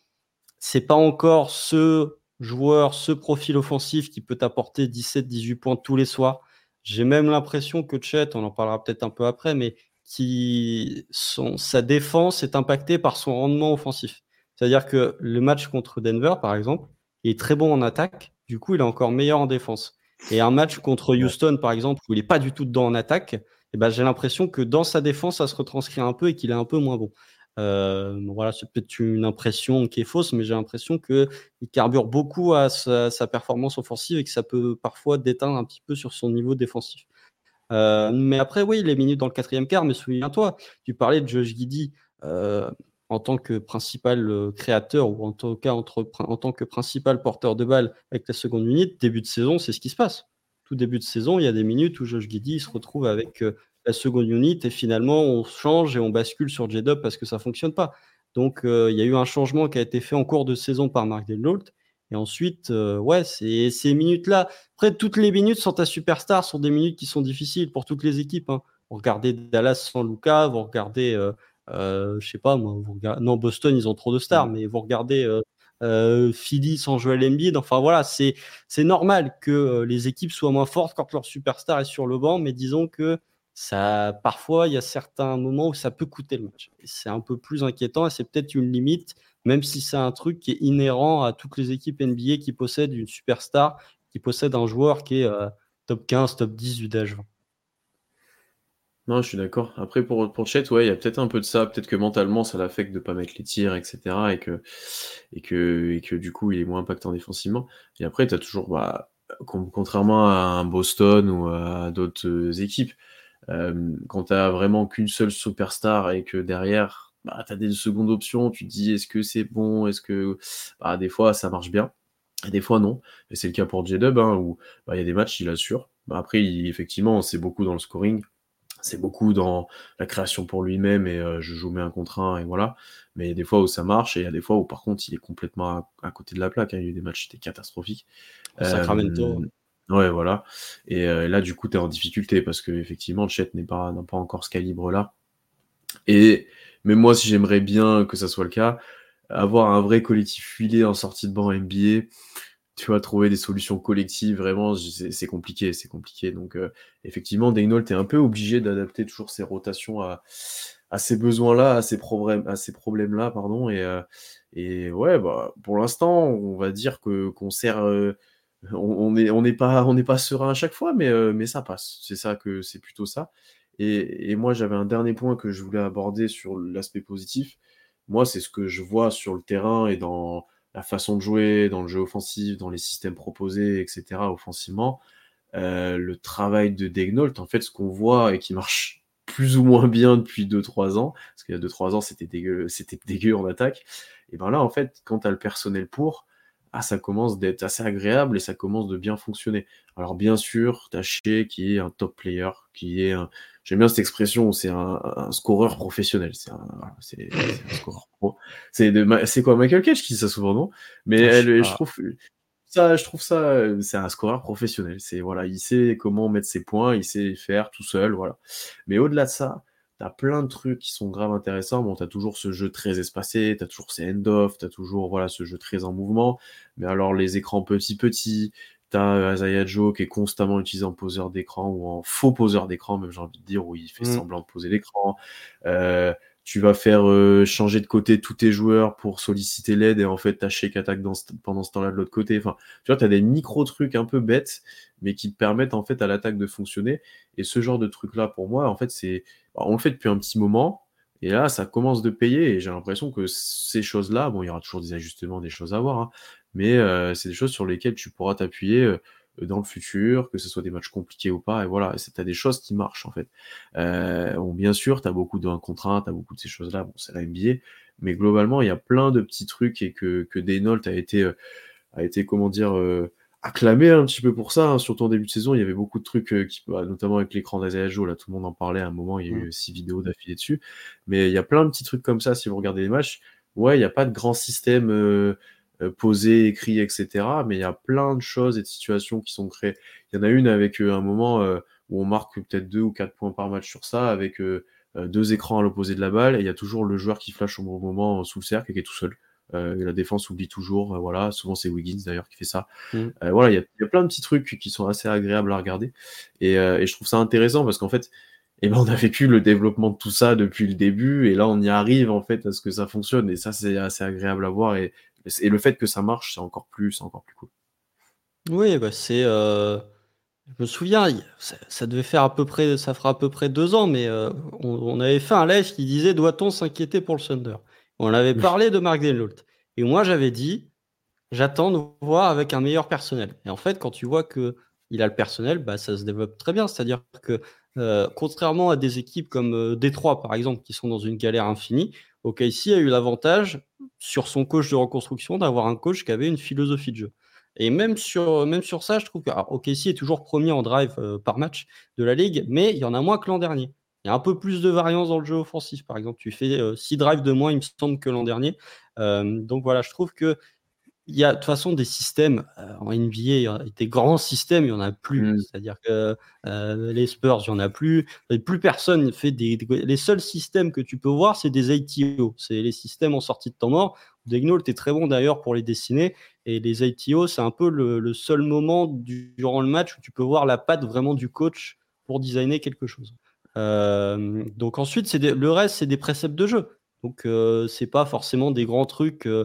c'est pas encore ce joueur, ce profil offensif qui peut apporter 17-18 points tous les soirs. J'ai même l'impression que Chet, on en parlera peut-être un peu après, mais qui son, sa défense est impactée par son rendement offensif. C'est-à-dire que le match contre Denver, par exemple, il est très bon en attaque, du coup, il est encore meilleur en défense. Et un match contre Houston, par exemple, où il n'est pas du tout dedans en attaque, eh ben, j'ai l'impression que dans sa défense, ça se retranscrit un peu et qu'il est un peu moins bon. Euh, voilà, c'est peut-être une impression qui est fausse, mais j'ai l'impression qu'il carbure beaucoup à sa, performance offensive et que ça peut parfois déteindre un petit peu sur son niveau défensif. Euh, mais après, oui, les minutes dans le quatrième quart, mais souviens-toi, tu parlais de Josh Giddy euh, en tant que principal créateur ou en tout cas en tant que principal porteur de balle avec la seconde unité. Début de saison, c'est ce qui se passe. Tout début de saison, il y a des minutes où Josh Giddy se retrouve avec la seconde unit et finalement on change et on bascule sur J-Dub parce que ça fonctionne pas. Donc euh, il y a eu un changement qui a été fait en cours de saison par Mark Delnault. Et ensuite, euh, ouais, ces minutes-là. Après, toutes les minutes sont à superstar sont des minutes qui sont difficiles pour toutes les équipes. Hein. Regardez Dallas sans Luca, vous regardez, euh, euh je sais pas moi, vous non Boston ils ont trop de stars, mm. mais vous regardez euh, Philly sans Joel Embiid. Enfin voilà, c'est c'est normal que les équipes soient moins fortes quand leur superstar est sur le banc, mais disons que ça, parfois, il y a certains moments où ça peut coûter le match. C'est un peu plus inquiétant et c'est peut-être une limite, même si c'est un truc qui est inhérent à toutes les équipes NBA qui possèdent une superstar, qui possèdent un joueur qui est euh, top 15, top 10 du DH20. Non, je suis d'accord. Après, pour, pour Chet, ouais, il y a peut-être un peu de ça. Peut-être que mentalement, ça l'affecte de pas mettre les tirs, etc. Et que, et que, et que du coup, il est moins impactant défensivement. Et après, tu as toujours, bah, contrairement à un Boston ou à d'autres euh, équipes, euh, quand tu vraiment qu'une seule superstar et que derrière, bah, tu as des secondes options, tu te dis est-ce que c'est bon, est-ce que bah, des fois ça marche bien, et des fois non. Et c'est le cas pour J-Dub, hein, où bah, il y a des matchs, il assure. Bah, après, effectivement, c'est beaucoup dans le scoring, c'est beaucoup dans la création pour lui-même et euh, je joue mes un contre un et voilà. Mais il y a des fois où ça marche et il y a des fois où par contre il est complètement à, côté de la plaque. Hein. Il y a eu des matchs qui étaient catastrophiques. Sacramento. Euh, Ouais, voilà. Et euh, là, du coup, tu es en difficulté parce que effectivement, Chet n'est pas, n'a pas encore ce calibre-là. Et mais moi, si j'aimerais bien que ça soit le cas, avoir un vrai collectif filé en sortie de banc NBA, tu vas trouver des solutions collectives, vraiment, c'est compliqué, c'est compliqué. Donc, euh, effectivement, Daynold est un peu obligé d'adapter toujours ses rotations à, à ces besoins-là, à ces problèmes, à ces problèmes-là, pardon. Et, euh, et ouais, bah, pour l'instant, on va dire que qu'on sert on n'est pas, on pas serein à chaque fois, mais, euh, mais ça passe. C'est ça que c'est plutôt ça. Et, moi, j'avais un dernier point que je voulais aborder sur l'aspect positif. Moi, c'est ce que je vois sur le terrain et dans la façon de jouer, dans le jeu offensif, dans les systèmes proposés, etc. offensivement. Euh, le travail de Degnault, en fait, ce qu'on voit et qui marche plus ou moins bien depuis 2-3 ans, parce qu'il y a 2-3 ans, c'était dégueu, c'était dégueu en attaque. Et ben là, en fait, quand tu le personnel pour, ah, ça commence d'être assez agréable et ça commence de bien fonctionner. Alors bien sûr, Taché qui est un top player, qui est un... J'aime bien cette expression, c'est un, un, scoreur professionnel. C'est un, c'est, un scoreur pro. C'est, de, c'est quoi Michael Cage qui dit ça souvent, non? Mais elle, je trouve ça, je trouve ça, c'est un scoreur professionnel. C'est voilà, il sait comment mettre ses points, il sait faire tout seul, voilà. Mais au-delà de ça, Plein de trucs qui sont grave intéressants. Bon, t'as toujours ce jeu très espacé, t'as toujours ces end-off, t'as toujours voilà, ce jeu très en mouvement. Mais alors, les écrans petits petits, t'as Azaya Joe qui est constamment utilisé en poseur d'écran ou en faux poseur d'écran, même j'ai envie de dire, où il fait mm. semblant de poser l'écran. Euh, tu vas faire euh, changer de côté tous tes joueurs pour solliciter l'aide et en fait ta shake attaque pendant ce temps-là de l'autre côté. Enfin, tu vois, tu as des micro trucs un peu bêtes, mais qui te permettent en fait à l'attaque de fonctionner. Et ce genre de truc là, pour moi, en fait, c'est on le fait depuis un petit moment Et là, ça commence de payer et j'ai l'impression que ces choses-là, bon, il y aura toujours des ajustements, des choses à voir, hein, mais euh, c'est des choses sur lesquelles tu pourras t'appuyer euh, dans le futur, que ce soit des matchs compliqués ou pas, et voilà, tu as des choses qui marchent en fait. Euh, bon, bien sûr, tu as beaucoup de 1 contre 1, tu as beaucoup de ces choses-là, bon, c'est la NBA, mais globalement, il y a plein de petits trucs et que, que Daynolt a été, a été, comment dire, acclamé un petit peu pour ça, hein. surtout en début de saison, il y avait beaucoup de trucs, qui, bah, notamment avec l'écran d'Azaya là tout le monde en parlait à un moment, il y a eu mmh. six vidéos d'affilée dessus, mais il y a plein de petits trucs comme ça si vous regardez les matchs. Ouais, il n'y a pas de grand système euh, posé, écrit, etc., mais il y a plein de choses et de situations qui sont créées. Il y en a une avec un moment où on marque peut-être deux ou quatre points par match sur ça, avec deux écrans à l'opposé de la balle, et il y a toujours le joueur qui flash au bon moment sous le cercle et qui est tout seul. Euh, la défense oublie toujours. Euh, voilà, souvent c'est Wiggins d'ailleurs qui fait ça. Mm. Euh, voilà, il y, a plein de petits trucs qui sont assez agréables à regarder. Et, je trouve ça intéressant parce qu'en fait, eh ben, on a vécu le développement de tout ça depuis le début et là on y arrive en fait à ce que ça fonctionne et ça c'est assez agréable à voir et, et le fait que ça marche c'est encore plus encore plus cool. Oui, bah c'est je me souviens, ça, devait faire à peu près, ça fera à peu près deux ans, mais on, avait fait un live qui disait doit-on s'inquiéter pour le Thunder? On avait parlé de Mark Denholt. Et moi, j'avais dit, j'attends de voir avec un meilleur personnel. Et en fait, quand tu vois que il a le personnel, bah, ça se développe très bien. C'est-à-dire que, euh, contrairement à des équipes comme euh, Détroit, par exemple, qui sont dans une galère infinie, OKC a eu l'avantage, sur son coach de reconstruction, d'avoir un coach qui avait une philosophie de jeu. Et même sur, même sur ça, je trouve que OKC est toujours premier en drive euh, par match de la ligue, mais il y en a moins que l'an dernier. Il y a un peu plus de variance dans le jeu offensif. Par exemple, tu fais 6 euh, drives de moins, il me semble, que l'an dernier. Euh, donc voilà, je trouve que il y a de toute façon des systèmes euh, en NBA, des grands systèmes, il n'y en a plus. Mm. C'est-à-dire que les Spurs, il n'y en a plus. plus personne fait des, Les seuls systèmes que tu peux voir, c'est des ATO. C'est les systèmes en sortie de temps mort. Degnault est très bon d'ailleurs pour les dessiner. Et les ATO, c'est un peu le, le, seul moment durant le match où tu peux voir la patte vraiment du coach pour designer quelque chose. Euh, donc ensuite, c'est le reste, c'est des préceptes de jeu. Donc euh, c'est pas forcément des grands trucs euh,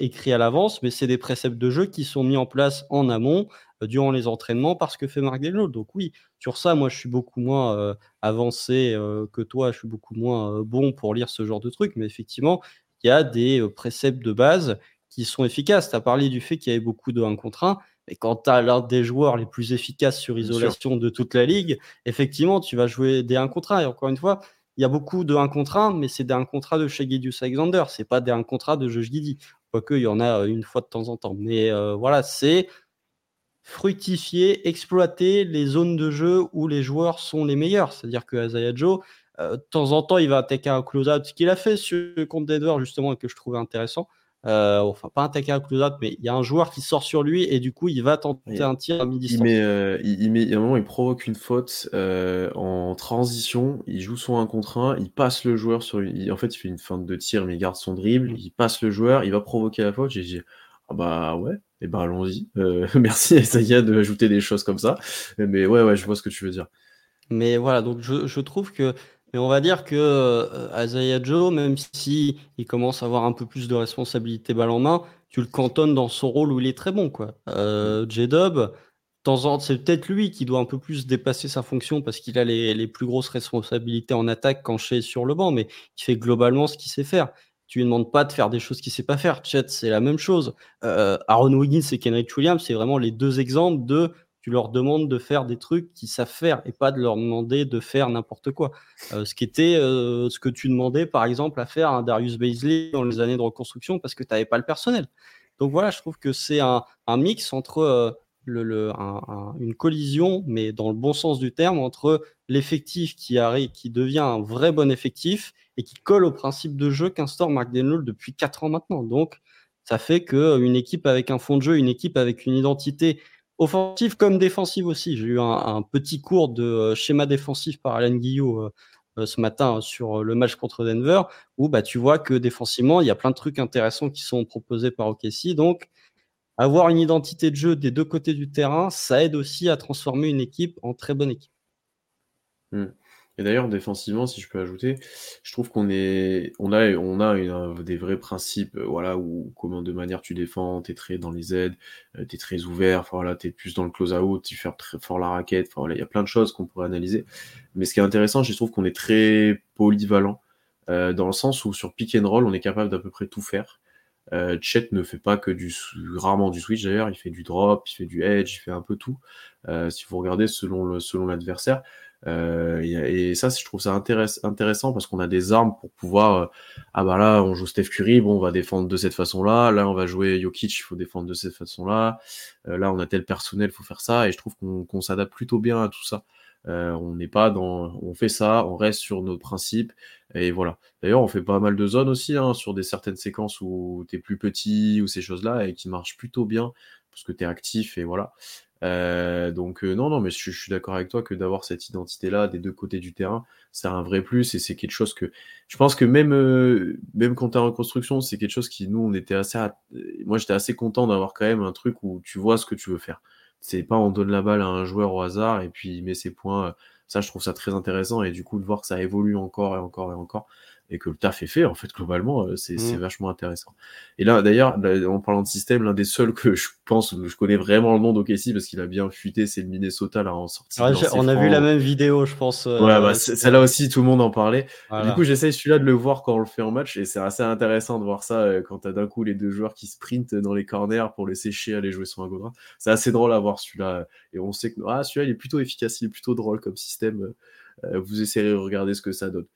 écrits à l'avance, mais c'est des préceptes de jeu qui sont mis en place en amont durant les entraînements parce que fait Marc Delnault. Donc oui, sur ça, moi je suis beaucoup moins avancé que toi, je suis beaucoup moins bon pour lire ce genre de trucs, mais effectivement, il y a des préceptes de base qui sont efficaces. Tu as parlé du fait qu'il y avait beaucoup de 1 contre 1. Mais quand tu as l'un des joueurs les plus efficaces sur isolation de toute la ligue, effectivement, tu vas jouer des 1 contre 1. Et encore une fois, il y a beaucoup de 1 contre 1, mais c'est des 1 contre 1 de chez Gidius Alexander. C'est pas des 1 contre 1 de Josh Giddy. Quoique, il y en a euh, une fois de temps en temps. Mais euh, voilà, c'est fructifier, exploiter les zones de jeu où les joueurs sont les meilleurs. C'est-à-dire que Isaiah Joe, euh, de temps en temps, il va attaquer un close-out, ce qu'il a fait sur, contre Denver, justement, et que je trouvais intéressant. Euh, enfin, pas un tackle à mais il y a un joueur qui sort sur lui et du coup, il va tenter un tir à mi-distance. Il, met, euh, il, met, à un moment, il provoque une faute euh, en transition. Il joue son 1 contre 1. Il passe le joueur sur. en fait, il fait une feinte de tir, mais il garde son dribble. Mm. Il passe le joueur. Il va provoquer la faute. J'ai dit Ah bah ouais, et eh ben allons-y. merci Isaiah de ajouter des choses comme ça. Mais ouais, ouais, je vois ce que tu veux dire. Mais voilà, donc je, je trouve que mais on va dire que euh, Joe, même si il commence à avoir un peu plus de responsabilité balle en main, tu le cantonnes dans son rôle où il est très bon. Quoi. Euh, J-Dub, c'est peut-être lui qui doit un peu plus dépasser sa fonction parce qu'il a les, plus grosses responsabilités en attaque quand est sur le banc, mais il fait globalement ce qu'il sait faire. Tu lui demandes pas de faire des choses qu'il sait pas faire. Chet, c'est la même chose. Euh, Aaron Wiggins et Kenrich Williams, c'est vraiment les deux exemples de tu leur demandes de faire des trucs qu'ils savent faire et pas de leur demander de faire n'importe quoi. Euh, ce qui était euh, ce que tu demandais par exemple à faire un Darius Baisley dans les années de reconstruction parce que tu n'avais pas le personnel. Donc voilà, je trouve que c'est un, mix entre euh, le, une collision, mais dans le bon sens du terme, entre l'effectif qui, arrive, qui devient un vrai bon effectif et qui colle au principe de jeu qu'instaure Mark Denlow depuis 4 ans maintenant. Donc ça fait qu'une équipe avec un fond de jeu, une équipe avec une identité offensive comme défensive aussi. J'ai eu un, petit cours de euh, schéma défensif par Alain Guillot euh, euh, ce matin sur le match contre Denver, où bah, tu vois que défensivement, il y a plein de trucs intéressants qui sont proposés par OKC. Donc, avoir une identité de jeu des deux côtés du terrain, ça aide aussi à transformer une équipe en très bonne équipe. Mmh. Et d'ailleurs, défensivement, si je peux ajouter, je trouve qu'on est, on a, on a des vrais principes, euh, voilà, où comment de manière tu défends, t'es très dans les aides, euh, t'es très ouvert, voilà, t'es plus dans le close-out, tu fais très fort la raquette, voilà, il y a plein de choses qu'on pourrait analyser. Mais ce qui est intéressant, je trouve qu'on est très polyvalent. dans le sens où sur pick and roll, on est capable d'à peu près tout faire. Euh, Chet ne fait pas que du rarement du switch d'ailleurs, il fait du drop, il fait du edge, il fait un peu tout. Euh, si vous regardez selon le selon l'adversaire, euh, et, ça, je trouve ça intéressant parce qu'on a des armes pour pouvoir. ah bah là, on joue Steph Curry, bon, on va défendre de cette façon-là. Là, on va jouer Jokic, il faut défendre de cette façon-là. là, on a tel personnel, il faut faire ça. Et je trouve qu'on s'adapte plutôt bien à tout ça. Euh, on n'est pas dans, on fait ça, on reste sur nos principes et voilà. D'ailleurs, on fait pas mal de zones aussi hein, sur des certaines séquences où tu es plus petit ou ces choses-là et qui marchent plutôt bien parce que tu es actif et voilà. Euh, donc euh, non, non, mais je, suis d'accord avec toi que d'avoir cette identité-là des deux côtés du terrain, c'est un vrai plus et c'est quelque chose que je pense que même même quand tu es en construction, c'est quelque chose qui nous on était assez, moi j'étais assez content d'avoir quand même un truc où tu vois ce que tu veux faire. C'est pas on donne la balle à un joueur au hasard et puis il met ses points. Ça, je trouve ça très intéressant et du coup de voir que ça évolue encore et encore et encore et que le taf est fait, en fait, globalement, euh, c'est mmh. vachement intéressant. Et là, d'ailleurs, en parlant de système, l'un des seuls que je pense, je connais vraiment le nom d'OKC parce qu'il a bien fuité, c'est le Minnesota, là, en sortie. on a vu la même vidéo, je pense. Euh, ouais, bah, celle-là aussi, tout le monde en parlait. Du coup, j'essaye celui-là de le voir quand on le fait en match et c'est assez intéressant de voir ça euh, quand t'as d'un coup les deux joueurs qui sprintent dans les corners pour les sécher, aller jouer sur un. C'est assez drôle à voir celui-là. Et on sait que, ah, celui-là, il est plutôt efficace, il est plutôt drôle comme système. vous essayerez de regarder ce que ça donne.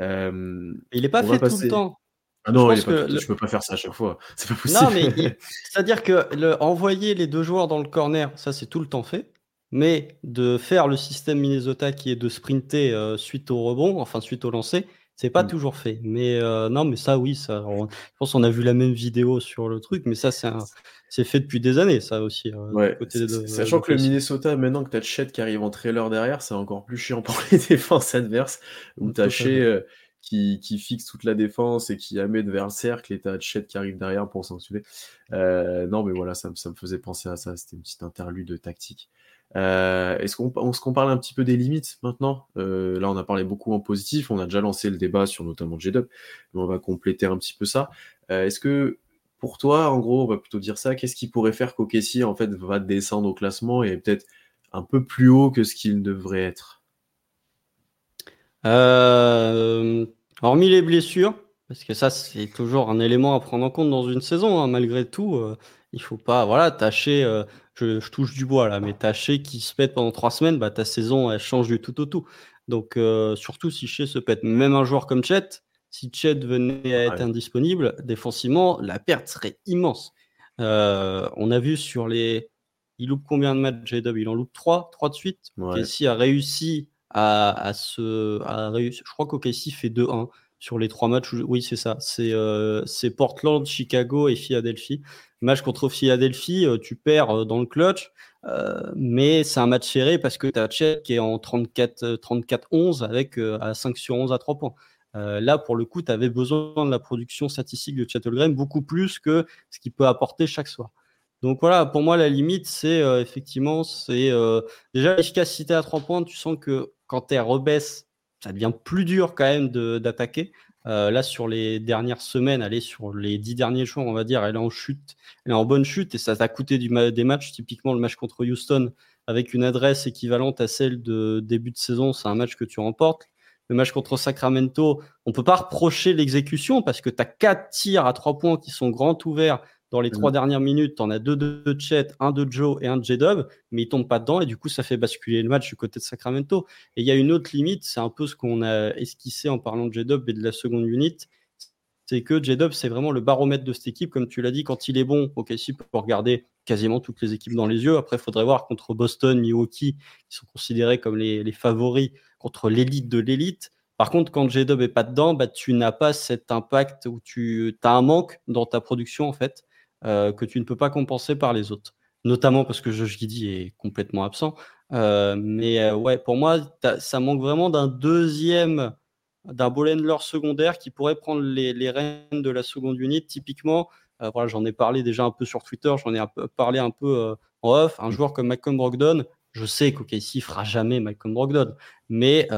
Euh, il n'est pas fait tout le temps. Ah non, je, ne peux pas faire ça à chaque fois. C'est pas possible. Non, mais c'est-à-dire que le... envoyer les deux joueurs dans le corner, ça c'est tout le temps fait. Mais de faire le système Minnesota qui est de sprinter euh, suite au rebond, enfin suite au lancer, c'est pas mmh. toujours fait. Mais euh, non, mais ça, oui, ça. je pense qu'on a vu la même vidéo sur le truc, mais ça, c'est fait depuis des années, ça aussi. Euh, sachant que le Minnesota, maintenant que tu as Chet qui arrive en trailer derrière, c'est encore plus chiant pour les défenses adverses. Où tu as Chet qui, fixe toute la défense et qui amène vers le cercle et tu as Chet qui arrive derrière pour sanctionner. Euh, non, mais voilà, ça, ça, me faisait penser à ça. C'était une petite interlude tactique. Euh, est-ce qu'on parle un petit peu des limites maintenant? Là, on a parlé beaucoup en positif. On a déjà lancé le débat sur notamment J-Dub, mais on va compléter un petit peu ça. Est-ce que pour toi, en gros, on va plutôt dire ça, qu'est-ce qui pourrait faire qu'Okessi en fait va descendre au classement et peut-être un peu plus haut que ce qu'il devrait être? Euh, Hormis les blessures, parce que ça c'est toujours un élément à prendre en compte dans une saison, hein, malgré tout, euh, il faut pas, voilà, tâcher, euh, je, touche du bois là, mais tâcher qui se pète pendant trois semaines, bah, ta saison elle change du tout au tout. Donc surtout si chez se pète, même un joueur comme Chet, si Chet venait à être indisponible, défensivement, la perte serait immense. Euh, on a vu sur les. Il loupe combien de matchs J-Dub Il en loupe 3, 3 de suite? Ouais. a réussi à, se. À Je crois qu'OKC fait 2-1 sur les trois matchs. Oui, c'est ça. Euh, c'est Portland, Chicago et Philadelphie. Match contre Philadelphie, euh, tu perds dans le clutch. mais c'est un match serré parce que tu as Chet qui est en 34-11 avec à 5 sur 11 à 3 points. Euh, là, pour le coup, tu avais besoin de la production statistique de Chattelgram beaucoup plus que ce qu'il peut apporter chaque soir. Donc voilà, pour moi, la limite, c'est euh, effectivement, c'est euh, déjà l'efficacité à trois points. Tu sens que quand tu rebaisse, ça devient plus dur quand même d'attaquer. là, sur les dernières semaines, allez, sur les dix derniers jours, on va dire, elle est en chute, elle est en bonne chute et ça t'a coûté des matchs. Typiquement, le match contre Houston, avec une adresse équivalente à celle de début de saison, c'est un match que tu remportes le match contre Sacramento, on peut pas reprocher l'exécution parce que tu as quatre tirs à trois points qui sont grands ouverts dans les trois mm. dernières minutes. Tu en as deux de Chet, un de Joe et un de J-Dub, mais ils tombent pas dedans et du coup, ça fait basculer le match du côté de Sacramento. Et il y a une autre limite, c'est un peu ce qu'on a esquissé en parlant de J-Dub et de la seconde unit. C'est que J-Dub, c'est vraiment le baromètre de cette équipe. Comme tu l'as dit, quand il est bon, ok, si peut regarder quasiment toutes les équipes dans les yeux. Après, il faudrait voir contre Boston, Milwaukee, qui sont considérés comme les, les favoris contre l'élite de l'élite. Par contre, quand J-Dub n'est pas dedans, bah, tu n'as pas cet impact où tu as un manque dans ta production en fait euh, que tu ne peux pas compenser par les autres. Notamment parce que Josh Giddy est complètement absent. Euh, mais euh, ouais, pour moi, ça manque vraiment d'un deuxième, d'un ball secondaire qui pourrait prendre les, les rênes de la seconde unité. Typiquement, voilà, j'en ai parlé déjà un peu sur Twitter, j'en ai parlé un peu en off. Un joueur comme Malcolm Brogdon, je sais qu'OKC fera jamais Malcolm Brogdon, mais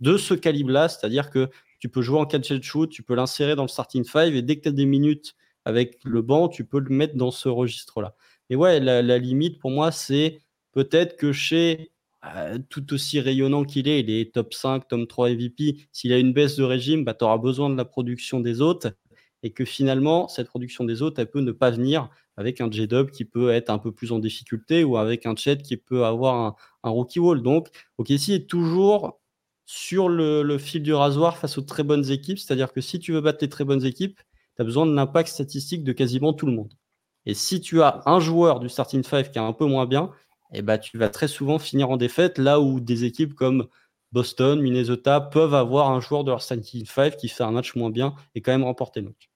de ce calibre-là, c'est-à-dire que tu peux jouer en catch and shoot, tu peux l'insérer dans le starting five et dès que tu as des minutes avec le banc, tu peux le mettre dans ce registre-là. Et ouais, la, limite pour moi, c'est peut-être que chez bah, tout aussi rayonnant qu'il est, il est top 5, top 3 MVP. S'il a une baisse de régime, bah, tu auras besoin de la production des autres et que finalement, cette production des autres, elle peut ne pas venir avec un J-Dub qui peut être un peu plus en difficulté ou avec un Chet qui peut avoir un, rookie wall. Donc, OKC est toujours sur le, fil du rasoir face aux très bonnes équipes. C'est-à-dire que si tu veux battre les très bonnes équipes, tu as besoin de l'impact statistique de quasiment tout le monde. Et si tu as un joueur du starting five qui est un peu moins bien, eh ben, tu vas très souvent finir en défaite, là où des équipes comme Boston, Minnesota peuvent avoir un joueur de leur starting five qui fait un match moins bien et quand même remporter le match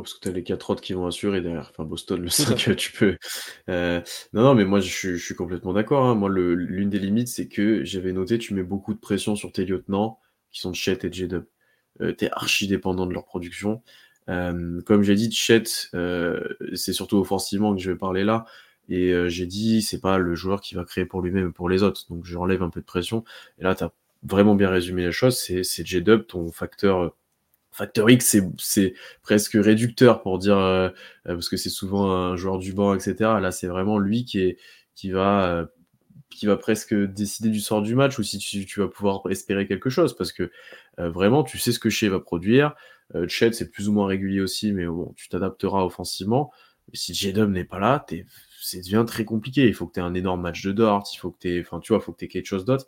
parce que tu as les quatre autres qui vont assurer derrière. Enfin, Boston, le 5, tu peux. Euh, non, non, mais moi, je, suis complètement d'accord. Hein. Moi, l'une des limites, c'est que j'avais noté, tu mets beaucoup de pression sur tes lieutenants, qui sont Chet et J-Dub. Euh, tu es archi dépendant de leur production. Euh, comme j'ai dit, Chet, c'est surtout offensivement que je vais parler là. Et j'ai dit, c'est pas le joueur qui va créer pour lui-même pour les autres. Donc, je enlève un peu de pression. Et là, tu as vraiment bien résumé la chose. C'est J-Dub, ton facteur Factor X, c'est presque réducteur pour dire, euh, euh, parce que c'est souvent un joueur du banc, etc. Là, c'est vraiment lui qui, est, qui, va, euh, qui va presque décider du sort du match ou si tu, tu vas pouvoir espérer quelque chose, parce que vraiment, tu sais ce que Shea va produire. Chet, c'est plus ou moins régulier aussi, mais bon, tu t'adapteras offensivement. Mais si Jedom n'est pas là, c'est devient très compliqué. Il faut que tu aies un énorme match de Dort, il faut que tu enfin, tu vois, faut que aies quelque chose d'autre.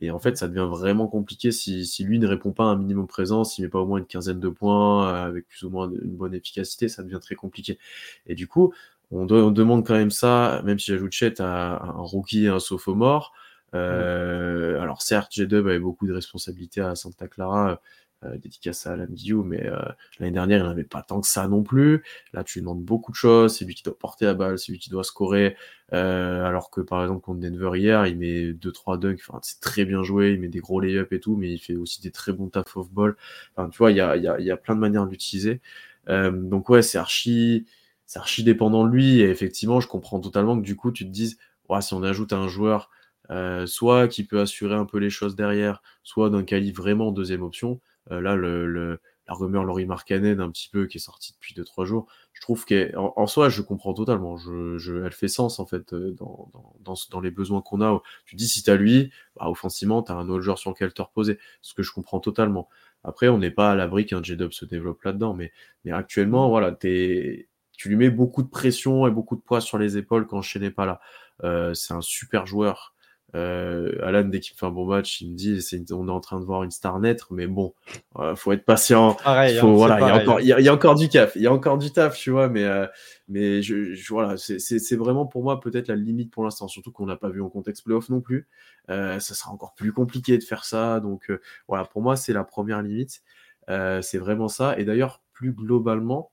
Et en fait, ça devient vraiment compliqué si, si lui ne répond pas à un minimum présent, s'il met pas au moins une quinzaine de points, euh, avec plus ou moins une bonne efficacité, ça devient très compliqué. Et du coup, on, demande quand même ça, même si j'ajoute Chet à, un rookie et un sophomore. Euh, Alors certes, J-Dub avait beaucoup de responsabilités à Santa Clara, euh, dédicace à Guillou, mais euh, l'année dernière, il n'avait pas tant que ça non plus. Là, tu lui demandes beaucoup de choses, c'est lui qui doit porter la balle, c'est lui qui doit scorer, euh, alors que par exemple contre Denver hier, il met 2-3 dunks, enfin, c'est très bien joué, il met des gros lay-ups et tout, mais il fait aussi des très bons taf off ball. Enfin, tu vois, il y a, y, a, y a, plein de manières de l'utiliser. donc ouais, c'est archi, archi dépendant de lui, et effectivement, je comprends totalement que du coup, tu te dises, ouais, si on ajoute un joueur euh, soit qui peut assurer un peu les choses derrière, soit d'un calibre vraiment deuxième option, euh, là, le, la rumeur Laurie Markkanen, un petit peu, qui est sortie depuis 2-3 jours, je trouve qu'en en soi, je comprends totalement. Je, je, elle fait sens, en fait, euh, dans, dans, dans, les besoins qu'on a. Tu dis, si tu as lui, bah, offensivement, tu as un autre joueur sur lequel te reposer. Ce que je comprends totalement. Après, on n'est pas à l'abri qu'un J-Dub se développe là-dedans. Mais, mais actuellement, voilà, es, tu lui mets beaucoup de pression et beaucoup de poids sur les épaules quand je n'est pas là. Euh, c'est un super joueur. Euh, Alan, dès qu'il fait un bon match, il me dit c'est on est en train de voir une star naître, mais bon, euh, faut être patient. Pareil, faut, hein, voilà, il y, a encore, il, y a, encore du taf, il y a encore du taf, tu vois, mais, euh, mais je, je voilà, c'est vraiment pour moi peut-être la limite pour l'instant, surtout qu'on n'a pas vu en contexte playoff non plus. Ça sera encore plus compliqué de faire ça, donc voilà, pour moi c'est la première limite. c'est vraiment ça. Et d'ailleurs, plus globalement,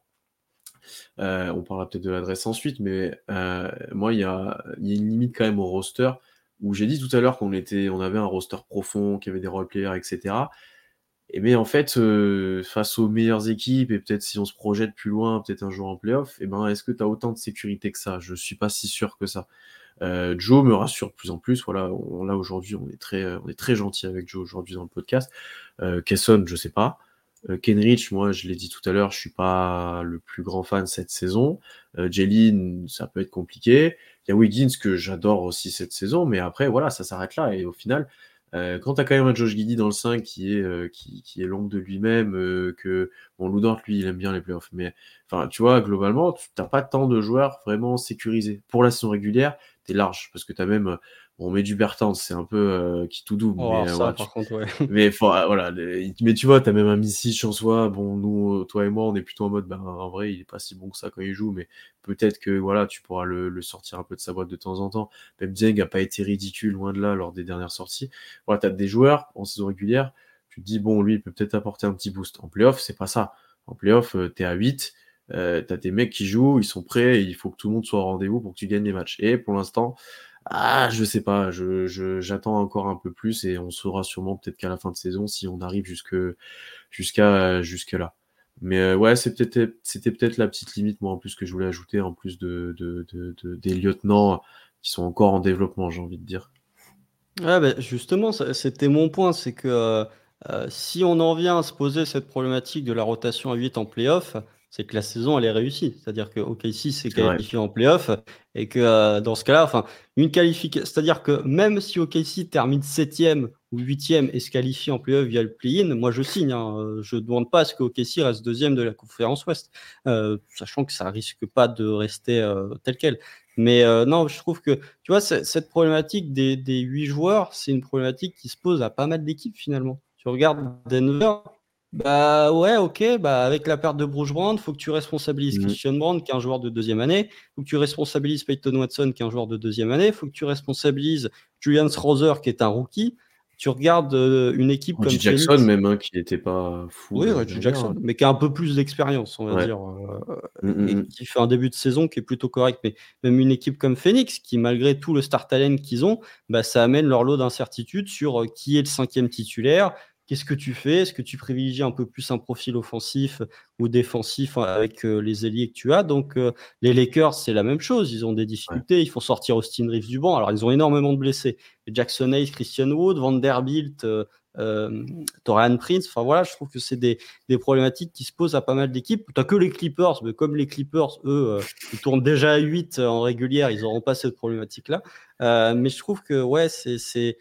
on parlera peut-être de l'adresse ensuite, mais moi il y a, y a une limite quand même au roster où j'ai dit tout à l'heure qu'on était, on avait un roster profond, qu'il y avait des role-players, etc. Et mais en fait, euh, face aux meilleures équipes, et peut-être si on se projette plus loin, peut-être un jour en playoff, et eh ben, est-ce que tu as autant de sécurité que ça? Je suis pas si sûr que ça. Euh, Joe me rassure de plus en plus. Voilà, on, là aujourd'hui, on est très, on est très gentil avec Joe aujourd'hui dans le podcast. Euh, Kesson, je sais pas. Euh, Kenrich, moi, je l'ai dit tout à l'heure, je suis pas le plus grand fan cette saison. Euh, ça peut être compliqué. Il y a Wiggins que j'adore aussi cette saison, mais après, voilà, ça s'arrête là. Et au final, euh, quand tu as quand même un Josh Giddy dans le 5 qui est, euh, qui, qui, est l'ombre de lui-même, euh, que bon, Loudort, lui, il aime bien les playoffs, mais enfin, tu vois, globalement, tu n'as pas tant de joueurs vraiment sécurisés. Pour la saison régulière, tu es large, parce que tu as même on met du Bertans, c'est un peu euh, qui tout double. Oh, mais, ça, ouais, par contre, ouais. mais voilà, mais tu vois, t'as même un Missich en soi. Bon, nous, toi et moi, on est plutôt en mode, ben, en vrai, il est pas si bon que ça quand il joue, mais peut-être que voilà, tu pourras le, le, sortir un peu de sa boîte de temps en temps. Même Dieng a pas été ridicule, loin de là, lors des dernières sorties. Voilà, t'as des joueurs en saison régulière, tu te dis, bon, lui, il peut peut-être apporter un petit boost. En playoff, c'est pas ça. En playoff, euh, t'es à 8, euh, t'as des mecs qui jouent, ils sont prêts, il faut que tout le monde soit au rendez-vous pour que tu gagnes les matchs. Et pour l'instant, ah, je sais pas, je, j'attends encore un peu plus et on saura sûrement peut-être qu'à la fin de saison si on arrive jusque, jusqu'à, jusque là. Mais euh, ouais, c'était peut-être la petite limite, moi, en plus, que je voulais ajouter, en plus de, de, de, des lieutenants qui sont encore en développement, j'ai envie de dire. Ouais, bah, justement, c'était mon point, c'est que euh, si on en vient à se poser cette problématique de la rotation à 8 en playoff, c'est que la saison, elle est réussie. C'est-à-dire que OKC s'est qualifié en playoff et que euh, dans ce cas-là, enfin, une qualification, c'est-à-dire que même si OKC termine septième ou huitième et se qualifie en playoff via le play-in, moi je signe. Hein. je ne demande pas à ce que OKC reste deuxième de la conférence Ouest, euh, sachant que ça risque pas de rester euh, tel quel. Mais non, je trouve que, tu vois, cette problématique des, des huit joueurs, c'est une problématique qui se pose à pas mal d'équipes finalement. Tu regardes Denver, bah ouais, ok. Bah avec la perte de Bruce Brown, faut que tu responsabilises mmh. Christian Brown, qui est un joueur de deuxième année. Faut que tu responsabilises Peyton Watson, qui est un joueur de deuxième année. Faut que tu responsabilises Julian Rother, qui est un rookie. Tu regardes euh, une équipe comme Jackson même, hein, qui n'était pas fou. Oui, euh, Jackson, mais qui a un peu plus d'expérience, on va dire, euh, mmh, et mmh, qui fait un début de saison qui est plutôt correct. Mais même une équipe comme Phoenix, qui malgré tout le star talent qu'ils ont, bah, ça amène leur lot d'incertitudes sur qui est le cinquième titulaire, Qu'est-ce que tu fais? Est-ce que tu privilégies un peu plus un profil offensif ou défensif avec euh, les ailiers que tu as? Donc, euh, les Lakers, c'est la même chose. Ils ont des difficultés. Il faut sortir Austin Reeves du banc. Alors, ils ont énormément de blessés. Jackson Hayes, Christian Wood, Vanderbilt, euh, euh, Torian Prince. Enfin, voilà, je trouve que c'est des, des, problématiques qui se posent à pas mal d'équipes. Tu que les Clippers, mais comme les Clippers, eux, ils tournent déjà à 8 en régulière, ils n'auront pas cette problématique-là. mais je trouve que, ouais, c'est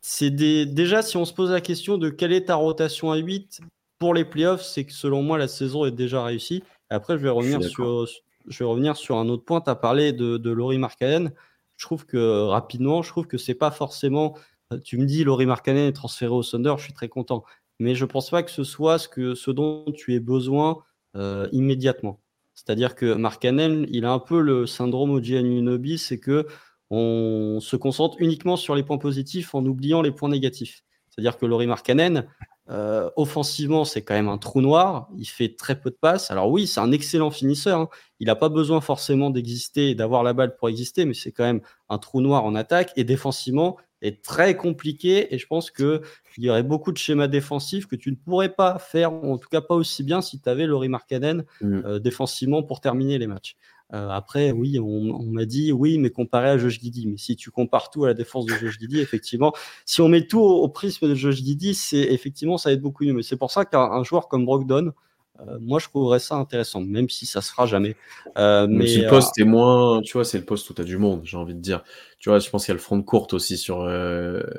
c'est déjà, si on se pose la question de quelle est ta rotation à 8 pour les playoffs, c'est que selon moi, la saison est déjà réussie. Après, je vais revenir, sur, je vais revenir sur un autre point. Tu as parlé de, de Laurie Markkanen. Je trouve que rapidement, je trouve que c'est pas forcément. Tu me dis Laurie Markkanen est transféré au Thunder, je suis très content. Mais je pense pas que ce soit ce, que, ce dont tu aies besoin euh, immédiatement. C'est-à-dire que Markkanen, il a un peu le syndrome OG Anunobi, c'est que on se concentre uniquement sur les points positifs en oubliant les points négatifs. C'est-à-dire que Laurie Markkanen, euh, offensivement, c'est quand même un trou noir. Il fait très peu de passes. Alors oui, c'est un excellent finisseur. Hein. Il n'a pas besoin forcément d'exister et d'avoir la balle pour exister, mais c'est quand même un trou noir en attaque. Et défensivement, est très compliqué. Et je pense qu'il y aurait beaucoup de schémas défensifs que tu ne pourrais pas faire, en tout cas pas aussi bien si tu avais Laurie Markkanen mm. euh, défensivement pour terminer les matchs. Euh, après, oui, on, m'a dit oui, mais comparé à Josh Giddy. Mais si tu compares tout à la défense de Josh Giddy, effectivement, si on met tout au, prisme de Josh Giddy, c'est effectivement ça va être beaucoup mieux. Mais c'est pour ça qu'un joueur comme Brogdon, euh, moi, je trouverais ça intéressant, même si ça se fera jamais. Euh, mais le poste est moins, tu vois, c'est le poste où tu as du monde, j'ai envie de dire. Tu vois, je pense qu'il y a le front de courte aussi sur,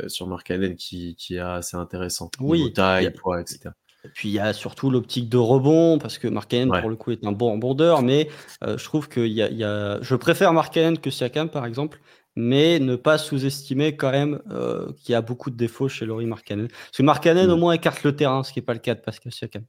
sur Mark Allen qui, qui est assez intéressant. Oui. Taille, poids, etc. Et puis il y a surtout l'optique de rebond, parce que Mark pour le coup, est un bon rebondeur, mais euh, je trouve que y a, y a... je préfère Mark que Siakam, par exemple, mais ne pas sous-estimer quand même euh, qu'il y a beaucoup de défauts chez Laurie Markkanen. Parce que Markkanen, au mm. moins, écarte le terrain, ce qui n'est pas le cas de Pascal Siakam.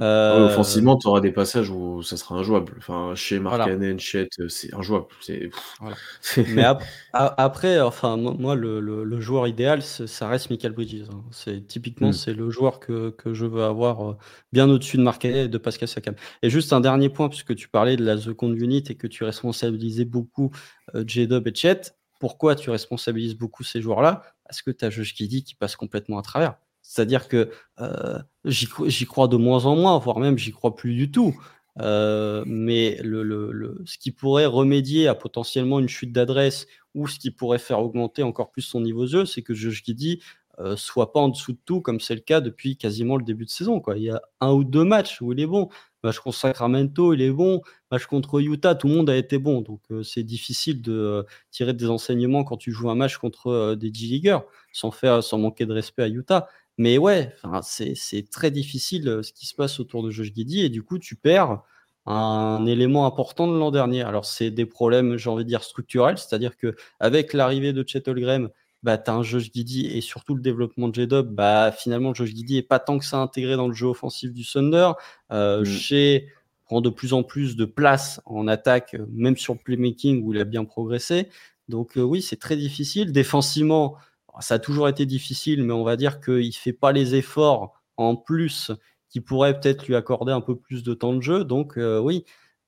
Euh, offensivement, tu auras des passages où ça sera injouable. Enfin, chez Markkanen, Chet, euh, c'est injouable. Mais après, enfin, moi, le, joueur idéal, ça reste Michael Bridges. Hein. C'est typiquement, hmm. c'est le joueur que, je veux avoir euh, bien au-dessus de Markkanen et de Pascal Siakam. Et juste un dernier point, puisque tu parlais de la seconde unit et que tu responsabilisais beaucoup J-Dub et Chet. Pourquoi tu responsabilises beaucoup ces joueurs-là? Parce que tu as Josh Giddy qui passe complètement à travers. C'est-à-dire que euh, j'y crois de moins en moins, voire même j'y crois plus du tout. Euh, mais le, ce qui pourrait remédier à potentiellement une chute d'adresse ou ce qui pourrait faire augmenter encore plus son niveau de jeu, c'est que Josh Giddy euh, soit pas en dessous de tout, comme c'est le cas depuis quasiment le début de saison. Il y a un ou deux matchs où il est bon. Match contre Sacramento, il est bon. Match contre Utah, tout le monde a été bon. Donc euh, c'est difficile de tirer des enseignements quand tu joues un match contre des G-Leaguers, sans, faire, sans manquer de respect à Utah. Mais ouais, c'est très difficile ce qui se passe autour de Josh Giddy et du coup, tu perds un élément important de l'an dernier. Alors, c'est des problèmes, j'ai envie de dire, structurels, c'est-à-dire que avec l'arrivée de Chet Holmgren, bah, tu as un Josh Giddy et surtout le développement de J-Dub, bah, finalement, Josh Giddy n'est pas tant que ça intégré dans le jeu offensif du Thunder. Euh, mm. prend de plus en plus de place en attaque, même sur le playmaking où il a bien progressé. Donc, euh, oui, c'est très difficile. Défensivement, ça a toujours été difficile, mais on va dire qu'il ne fait pas les efforts en plus qui pourraient peut-être lui accorder un peu plus de temps de jeu. Donc, euh, oui,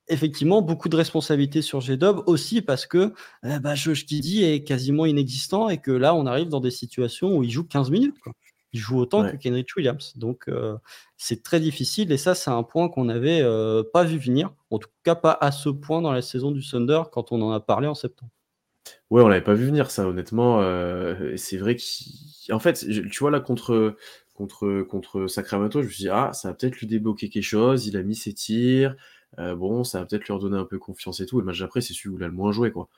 effectivement beaucoup de responsabilités sur G-Dub aussi parce que eh bah, Josh est quasiment inexistant et que là, on arrive dans des situations où il joue 15 minutes. Il joue autant que Kenrich Williams. Donc, euh, c'est très difficile et ça, c'est un point qu'on n'avait euh, pas vu venir. En tout cas, pas à ce point dans la saison du Thunder quand on en a parlé en septembre. Ouais, on l'avait pas vu venir ça, honnêtement. Euh, c'est vrai qu'en fait, tu vois là contre contre, contre Sacramento, je me suis dit, ah, ça va peut-être lui débloquer quelque chose. Il a mis ses tirs. Euh, bon, ça va peut-être lui redonner un peu confiance et tout. Et le match d'après, c'est celui où il a le moins joué, quoi.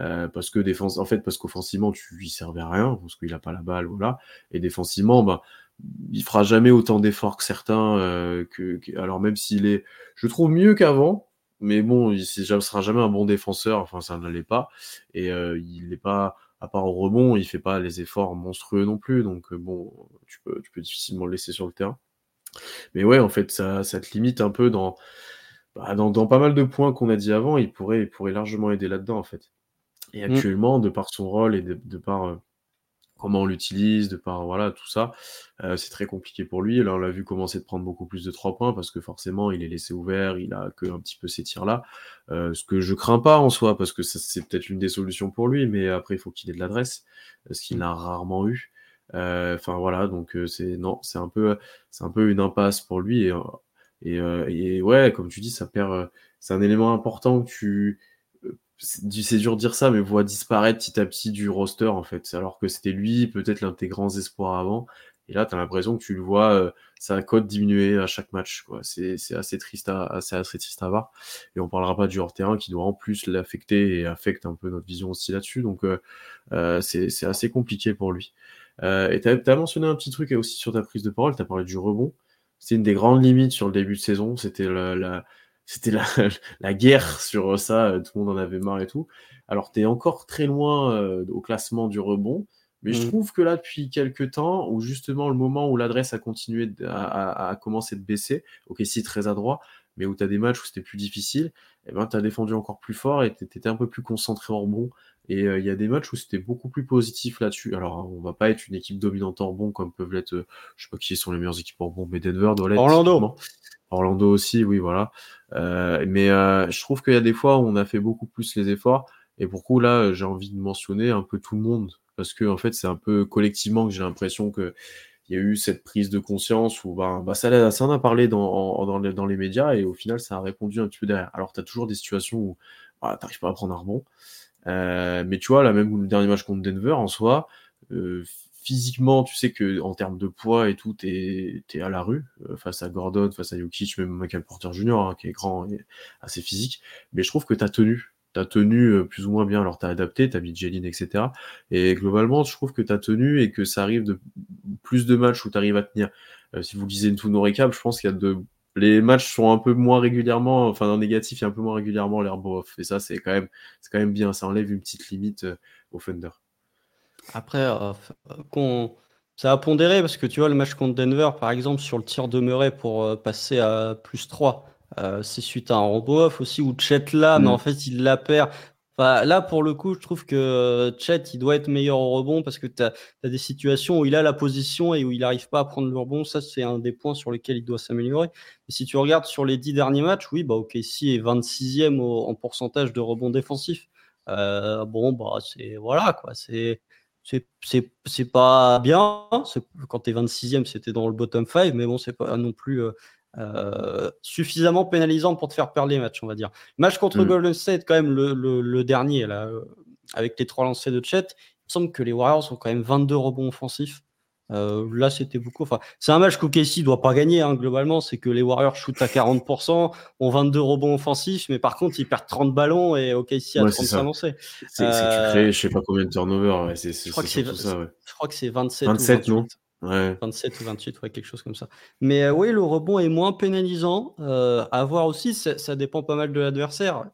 Euh, parce que défense, en fait, parce qu'offensivement, tu lui servais à rien, parce qu'il a pas la balle, voilà. Et défensivement, bah, il fera jamais autant d'efforts que certains, que, alors même s'il est, je trouve mieux qu'avant, mais bon, il ne sera jamais un bon défenseur, enfin ça n'allait pas, et euh, il n'est pas, à part au rebond, il fait pas les efforts monstrueux non plus, donc bon, tu peux, tu peux difficilement le laisser sur le terrain. Mais ouais, en fait, ça, ça te limite un peu dans, bah, dans, dans, pas mal de points qu'on a dit avant, il pourrait, il pourrait largement aider là-dedans, en fait. Et mmh. actuellement, de par son rôle et de, par euh, comment on l'utilise, de par voilà tout ça, euh, c'est très compliqué pour lui. là, on l'a vu commencer de prendre beaucoup plus de trois points parce que forcément, il est laissé ouvert, il a que un petit peu ces tirs-là. Euh, ce que je crains pas en soi parce que c'est peut-être une des solutions pour lui, mais après, il faut qu'il ait de l'adresse, ce qu'il a rarement eu. Enfin voilà, donc c'est non, c'est un peu, c'est un peu une impasse pour lui et, et, et ouais, comme tu dis, ça perd. c'est un élément important que tu c'est dur de dire ça, mais voit disparaître petit à petit du roster, en fait. Alors que c'était lui, peut-être l'un de tes grands espoirs avant. Et là, tu as l'impression que tu le vois, euh, sa cote diminuer à chaque match. C'est assez triste à, assez, assez triste à voir. Et on parlera pas du hors-terrain qui doit en plus l'affecter et affecte un peu notre vision aussi là-dessus. Donc, euh, euh, c'est assez compliqué pour lui. et tu as, mentionné un petit truc aussi sur ta prise de parole. Tu as parlé du rebond. C'est une des grandes limites sur le début de saison. C'était la c'était la, la, guerre sur ça, euh, tout le monde en avait marre et tout. Alors, tu es encore très loin euh, au classement du rebond, mais je mmh. trouve que là, depuis quelques temps, où justement le moment où l'adresse a continué à, à, commencer de baisser, ok, si très adroit, mais où tu as des matchs où c'était plus difficile, et eh ben, tu as défendu encore plus fort et tu étais un peu plus concentré en rebond. Et euh, il y a des matchs où c'était beaucoup plus positif là-dessus. Alors, on va pas être une équipe dominante en rebond comme peuvent l'être, je sais pas qui sont les meilleures équipes en rebond, mais Denver doit l'être. Orlando. Orlando aussi, oui, voilà. Euh, mais euh, je trouve qu'il y a des fois où on a fait beaucoup plus les efforts. Et pour coup, là, j'ai envie de mentionner un peu tout le monde. Parce que, en fait, c'est un peu collectivement que j'ai l'impression que il y a eu cette prise de conscience où bah, bah ça, ça en a parlé dans, dans, les, dans, les, médias et au final, ça a répondu un petit peu derrière. Alors, tu as toujours des situations où bah, tu n'arrives pas à prendre un rebond. Euh, mais tu vois, là, même le dernier match contre Denver, en soi, euh, physiquement, tu sais que en termes de poids et tout, t'es es à la rue euh, face à Gordon, face à Jokic, même Michael Porter Jr. Hein, qui est grand et assez physique. Mais je trouve que t'as tenu, t'as tenu euh, plus ou moins bien. Alors t'as adapté, t'as mis Jelin, etc. Et globalement, je trouve que t'as tenu et que ça arrive de plus de matchs où t'arrives à tenir. Euh, si vous lisez tous nos récaps, je pense qu'il y a de les matchs sont un peu moins régulièrement, enfin en négatif, il y a un peu moins régulièrement l'air off. Et ça, c'est quand quand même bien. Ça enlève une petite limite au Thunder. Après, euh, qu'on ça a pondéré parce que tu vois, le match contre Denver, par exemple, sur le tir demeuré pour euh, passer à plus 3, euh, c'est suite à un robot off aussi où Chet là, mais mm. en fait, il la perd. Enfin, là, pour le coup, je trouve que Chet, il doit être meilleur au rebond parce que tu as, des situations où il a la position et où il n'arrive pas à prendre le rebond. Ça, c'est un des points sur lesquels il doit s'améliorer. Et si tu regardes sur les 10 derniers matchs, oui, bah, OK, si est 26e en pourcentage de rebond défensif. bon, bah, c'est voilà, quoi. C'est c'est pas bien. Quand tu es 26e, c'était dans le bottom 5, mais bon, c'est pas non plus euh, euh, suffisamment pénalisant pour te faire perdre les matchs, on va dire. Match contre mm. Golden State, quand même, le, le, dernier, là, euh, avec les trois lancers de Chet, il me semble que les Warriors ont quand même 22 rebonds offensifs. Euh, là, c'était beaucoup. Enfin, c'est un match qu'OKC doit pas gagner hein, globalement. C'est que les Warriors shootent à 40%, ont 22 rebonds offensifs, mais par contre, ils perdent 30 ballons et OKC a 35 lancés. C'est que tu euh, crées, je sais pas combien de turnovers. je crois que c'est Je crois que c'est 27. 27 ou 28. non? 27 ou 28, ouais, quelque chose comme ça. Mais euh, oui, le rebond est moins pénalisant. à voir aussi, ça, dépend pas mal de l'adversaire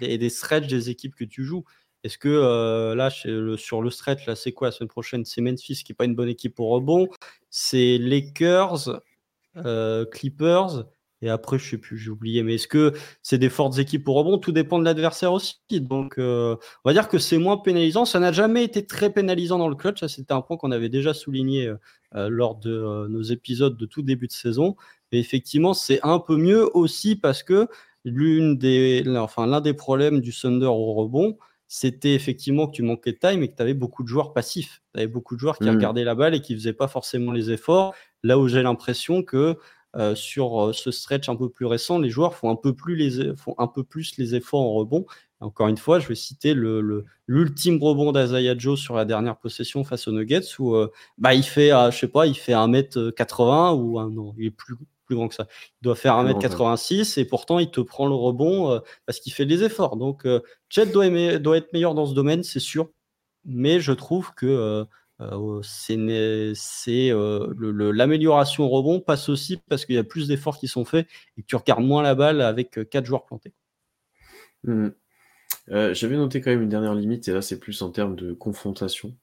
et des stretches des équipes que tu joues. Est-ce que euh, là, sur le stretch, là, c'est quoi la semaine prochaine? C'est Memphis qui n'est pas une bonne équipe au rebond. C'est Lakers, euh, Clippers. Et après, je sais plus, j'ai oublié. Mais est-ce que c'est des fortes équipes au rebond? Tout dépend de l'adversaire aussi. Donc, euh, on va dire que c'est moins pénalisant. Ça n'a jamais été très pénalisant dans le clutch. C'était un point qu'on avait déjà souligné lors de nos épisodes de tout début de saison. Mais effectivement, c'est un peu mieux aussi parce que l'une des, enfin, l'un des problèmes du Thunder au rebond, c'était effectivement que tu manquais de time et que tu avais beaucoup de joueurs passifs. Tu avais beaucoup de joueurs qui mmh. regardaient la balle et qui ne faisaient pas forcément les efforts. Là où j'ai l'impression que euh, sur euh, ce stretch un peu plus récent, les joueurs font un peu plus les, font un peu plus les efforts en rebond Encore une fois, je vais citer l'ultime rebond d'Azaya Joe sur la dernière possession face aux Nuggets où euh, bah, il fait, euh, je sais pas, il fait 1m80 ou un, non, il est plus, plus grand que ça. Il doit faire 1m86 et pourtant il te prend le rebond euh, parce qu'il fait des efforts. Donc Chet doit, doit, être meilleur dans ce domaine, c'est sûr. Mais je trouve que c'est l'amélioration au rebond passe aussi parce qu'il y a plus d'efforts qui sont faits et que tu regardes moins la balle avec 4 joueurs plantés. Mmh. Euh, j'avais noté quand même une dernière limite, et là c'est plus en termes de confrontation.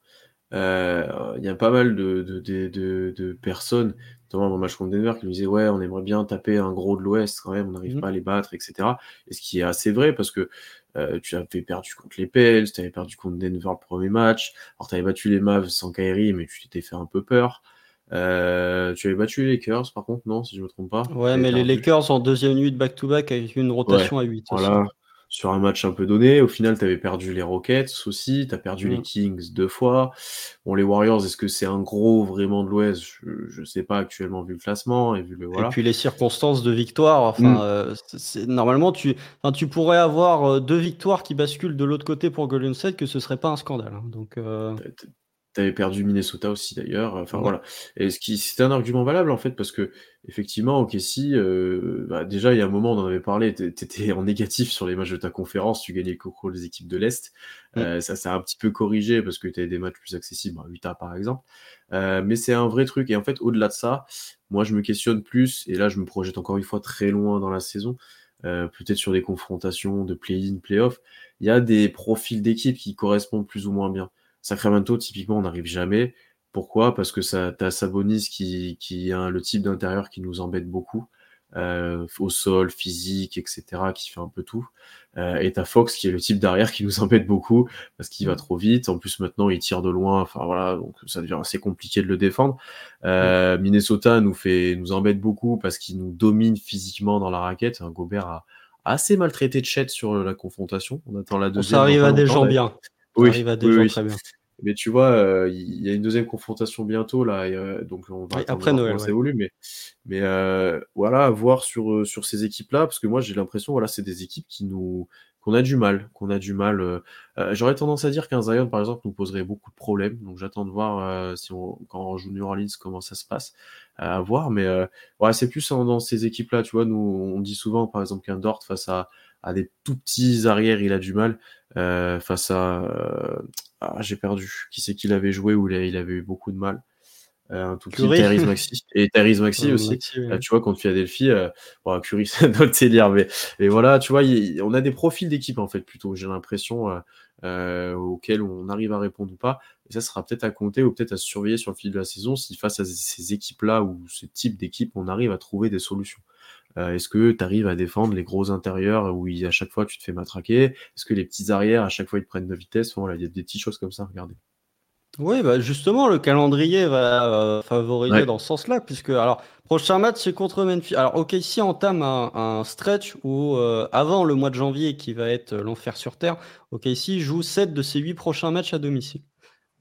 Euh, il y a pas mal de, de, de, de, personnes, notamment dans le match contre Denver, qui nous disaient Ouais, on aimerait bien taper un gros de l'Ouest quand même, on n'arrive mmh. pas à les battre, etc. Et ce qui est assez vrai parce que euh, tu avais perdu contre les Pels, tu avais perdu contre Denver le premier match, alors tu avais battu les Mavs sans Kyrie, mais tu t'étais fait un peu peur. Euh, tu avais battu les Lakers, par contre, non, si je me trompe pas? Ouais, mais les Lakers en deuxième nuit de back-to-back avec une rotation à 8. Voilà sur un match un peu donné. Au final, tu avais perdu les Rockets aussi, tu as perdu les mm. Kings deux fois. Bon, les Warriors, est-ce que c'est un gros vraiment de l'Ouest? Je ne sais pas actuellement vu le classement et vu le voilà. Et puis les circonstances de victoire. Enfin, mm. euh, c'est, normalement, tu, tu pourrais avoir euh, deux victoires qui basculent de l'autre côté pour Golden State, que ce serait pas un scandale. Hein. Donc, euh... Tu avais perdu Minnesota aussi d'ailleurs. Enfin voilà. Et ce qui c'est un argument valable en fait parce que effectivement, ok, si euh, bah, déjà il y a un moment on en avait parlé, tu étais en négatif sur les matchs de ta conférence, tu gagnais le concours des équipes de l'Est. Euh, ça ça a un petit peu corrigé parce que tu avais des matchs plus accessibles, à 8A par exemple. Euh, mais c'est un vrai truc et en fait au-delà de ça, moi je me questionne plus et là je me projette encore une fois très loin dans la saison. peut-être sur des confrontations de play-in, play-off, il y a des profils d'équipes qui correspondent plus ou moins bien. Sacramento, typiquement, on n'arrive jamais. Pourquoi? Parce que ça, as Sabonis qui, qui a le type d'intérieur qui nous embête beaucoup, euh, au sol, physique, etc., qui fait un peu tout. Euh, et t'as Fox qui est le type d'arrière qui nous embête beaucoup parce qu'il va mm. trop vite. En plus, maintenant, il tire de loin. Enfin voilà, donc ça devient assez compliqué de le défendre. Euh, mm. Minnesota nous fait, nous embête beaucoup parce qu'il nous domine physiquement dans la raquette. Un Gobert a assez maltraité de Chet sur la confrontation. On attend la deuxième. Ça arrive à des gens bien. Oui, très bien. Mais tu vois, euh, il y a une deuxième confrontation bientôt là, euh, donc on va après Noël. Ça évolue, mais mais euh, voilà, voir sur sur ces équipes-là, parce que moi j'ai l'impression, voilà, c'est des équipes qui nous qu'on a du mal, qu'on a du mal. J'aurais tendance à dire qu'un Zion par exemple nous poserait beaucoup de problèmes, donc j'attends de voir si on quand on joue New Orleans comment ça se passe à voir, mais ouais, c'est plus dans ces équipes-là, tu vois, nous on dit souvent par exemple qu'un Dort face à à des tout petits arrières, il a du mal. Euh, face à. Euh, ah, j'ai perdu. Qui c'est qu'il avait joué où il avait eu beaucoup de mal? Euh, un tout petit Maxi et Thérèse Maxi aussi. Tu vois contre Philadelphie euh, bon, Curie ça doit te dire mais, mais voilà tu vois on a des profils d'équipe en fait plutôt j'ai l'impression euh, auxquels on arrive à répondre ou pas. Et ça sera peut-être à compter ou peut-être à surveiller sur le fil de la saison si face à ces équipes là ou ce type d'équipe on arrive à trouver des solutions euh, est-ce que tu arrives à défendre les gros intérieurs où à chaque fois tu te fais matraquer? Est-ce que les petits arrières, à chaque fois, ils te prennent de vitesse? Voilà, il y a des petites choses comme ça, regardez. Oui, bah justement, le calendrier va euh, favoriser dans ce sens-là, puisque alors prochain match c'est contre Memphis. Alors ok, si entame un, stretch où euh, avant le mois de janvier qui va être l'enfer sur terre, ok, si joue 7 de ses 8 prochains matchs à domicile.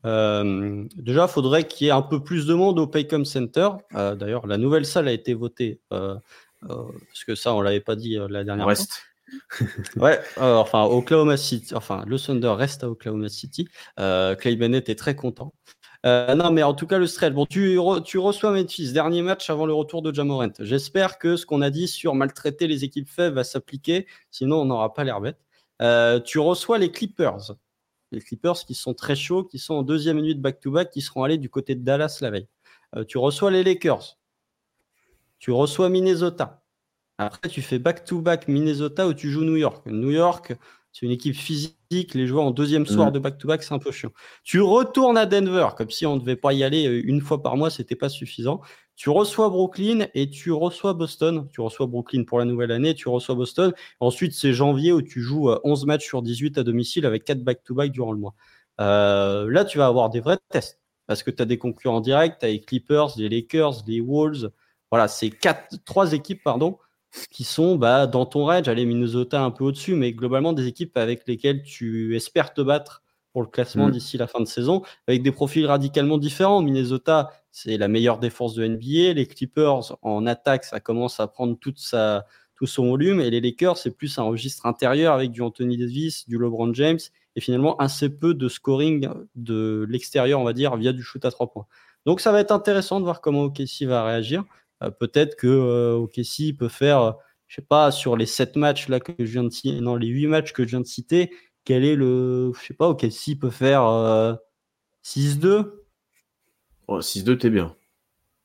Euh, déjà, il faudrait qu'il y ait un peu plus de monde au Paycom Center. D'ailleurs, la nouvelle salle a été votée parce que ça, on l'avait pas dit euh, la dernière reste. fois. ouais, euh, enfin, Oklahoma City, enfin, le Thunder reste à Oklahoma City. Clay Bennett est très content. non, mais en tout cas, le stretch. Bon, tu, tu reçois Memphis, dernier match avant le retour de Jamorant. J'espère que ce qu'on a dit sur maltraiter les équipes faibles va s'appliquer, sinon on n'aura pas l'air bête. tu reçois les Clippers. Les Clippers qui sont très chauds, qui sont en deuxième minute back-to-back, qui seront allés du côté de Dallas la veille. tu reçois les Lakers tu reçois Minnesota. Après, tu fais back-to-back Minnesota où tu joues New York. New York, c'est une équipe physique. Les joueurs en deuxième soir mm. de back-to-back, c'est un peu chiant. Tu retournes à Denver, comme si on ne devait pas y aller euh, une fois par mois, c'était pas suffisant. Tu reçois Brooklyn et tu reçois Boston. Tu reçois Brooklyn pour la nouvelle année, tu reçois Boston. Ensuite, c'est janvier où tu joues 11 euh, matchs sur 18 à domicile avec 4 back-to-back durant le mois. Euh, là, tu vas avoir des vrais tests parce que tu as des concurrents directs, tu as les Clippers, les Lakers, les Wolves, voilà, c'est quatre, trois équipes pardon, qui sont bah, dans ton range. Allez, Minnesota un peu au-dessus, mais globalement des équipes avec lesquelles tu espères te battre pour le classement mm. d'ici la fin de saison, avec des profils radicalement différents. Minnesota, c'est la meilleure défense de NBA. Les Clippers, en attaque, ça commence à prendre toute sa, tout son volume. Et les Lakers, c'est plus un registre intérieur avec du Anthony Davis, du LeBron James et finalement assez peu de scoring de l'extérieur, on va dire, via du shoot à trois points. Donc ça va être intéressant de voir comment OKC va réagir. Euh, peut-être que euh, OKC peut faire, je sais pas, sur les sept matchs là que je viens de citer, non, les huit matchs que je viens de citer, quel est le, je sais pas, OKC peut faire 6-2. 6-2, t'es bien.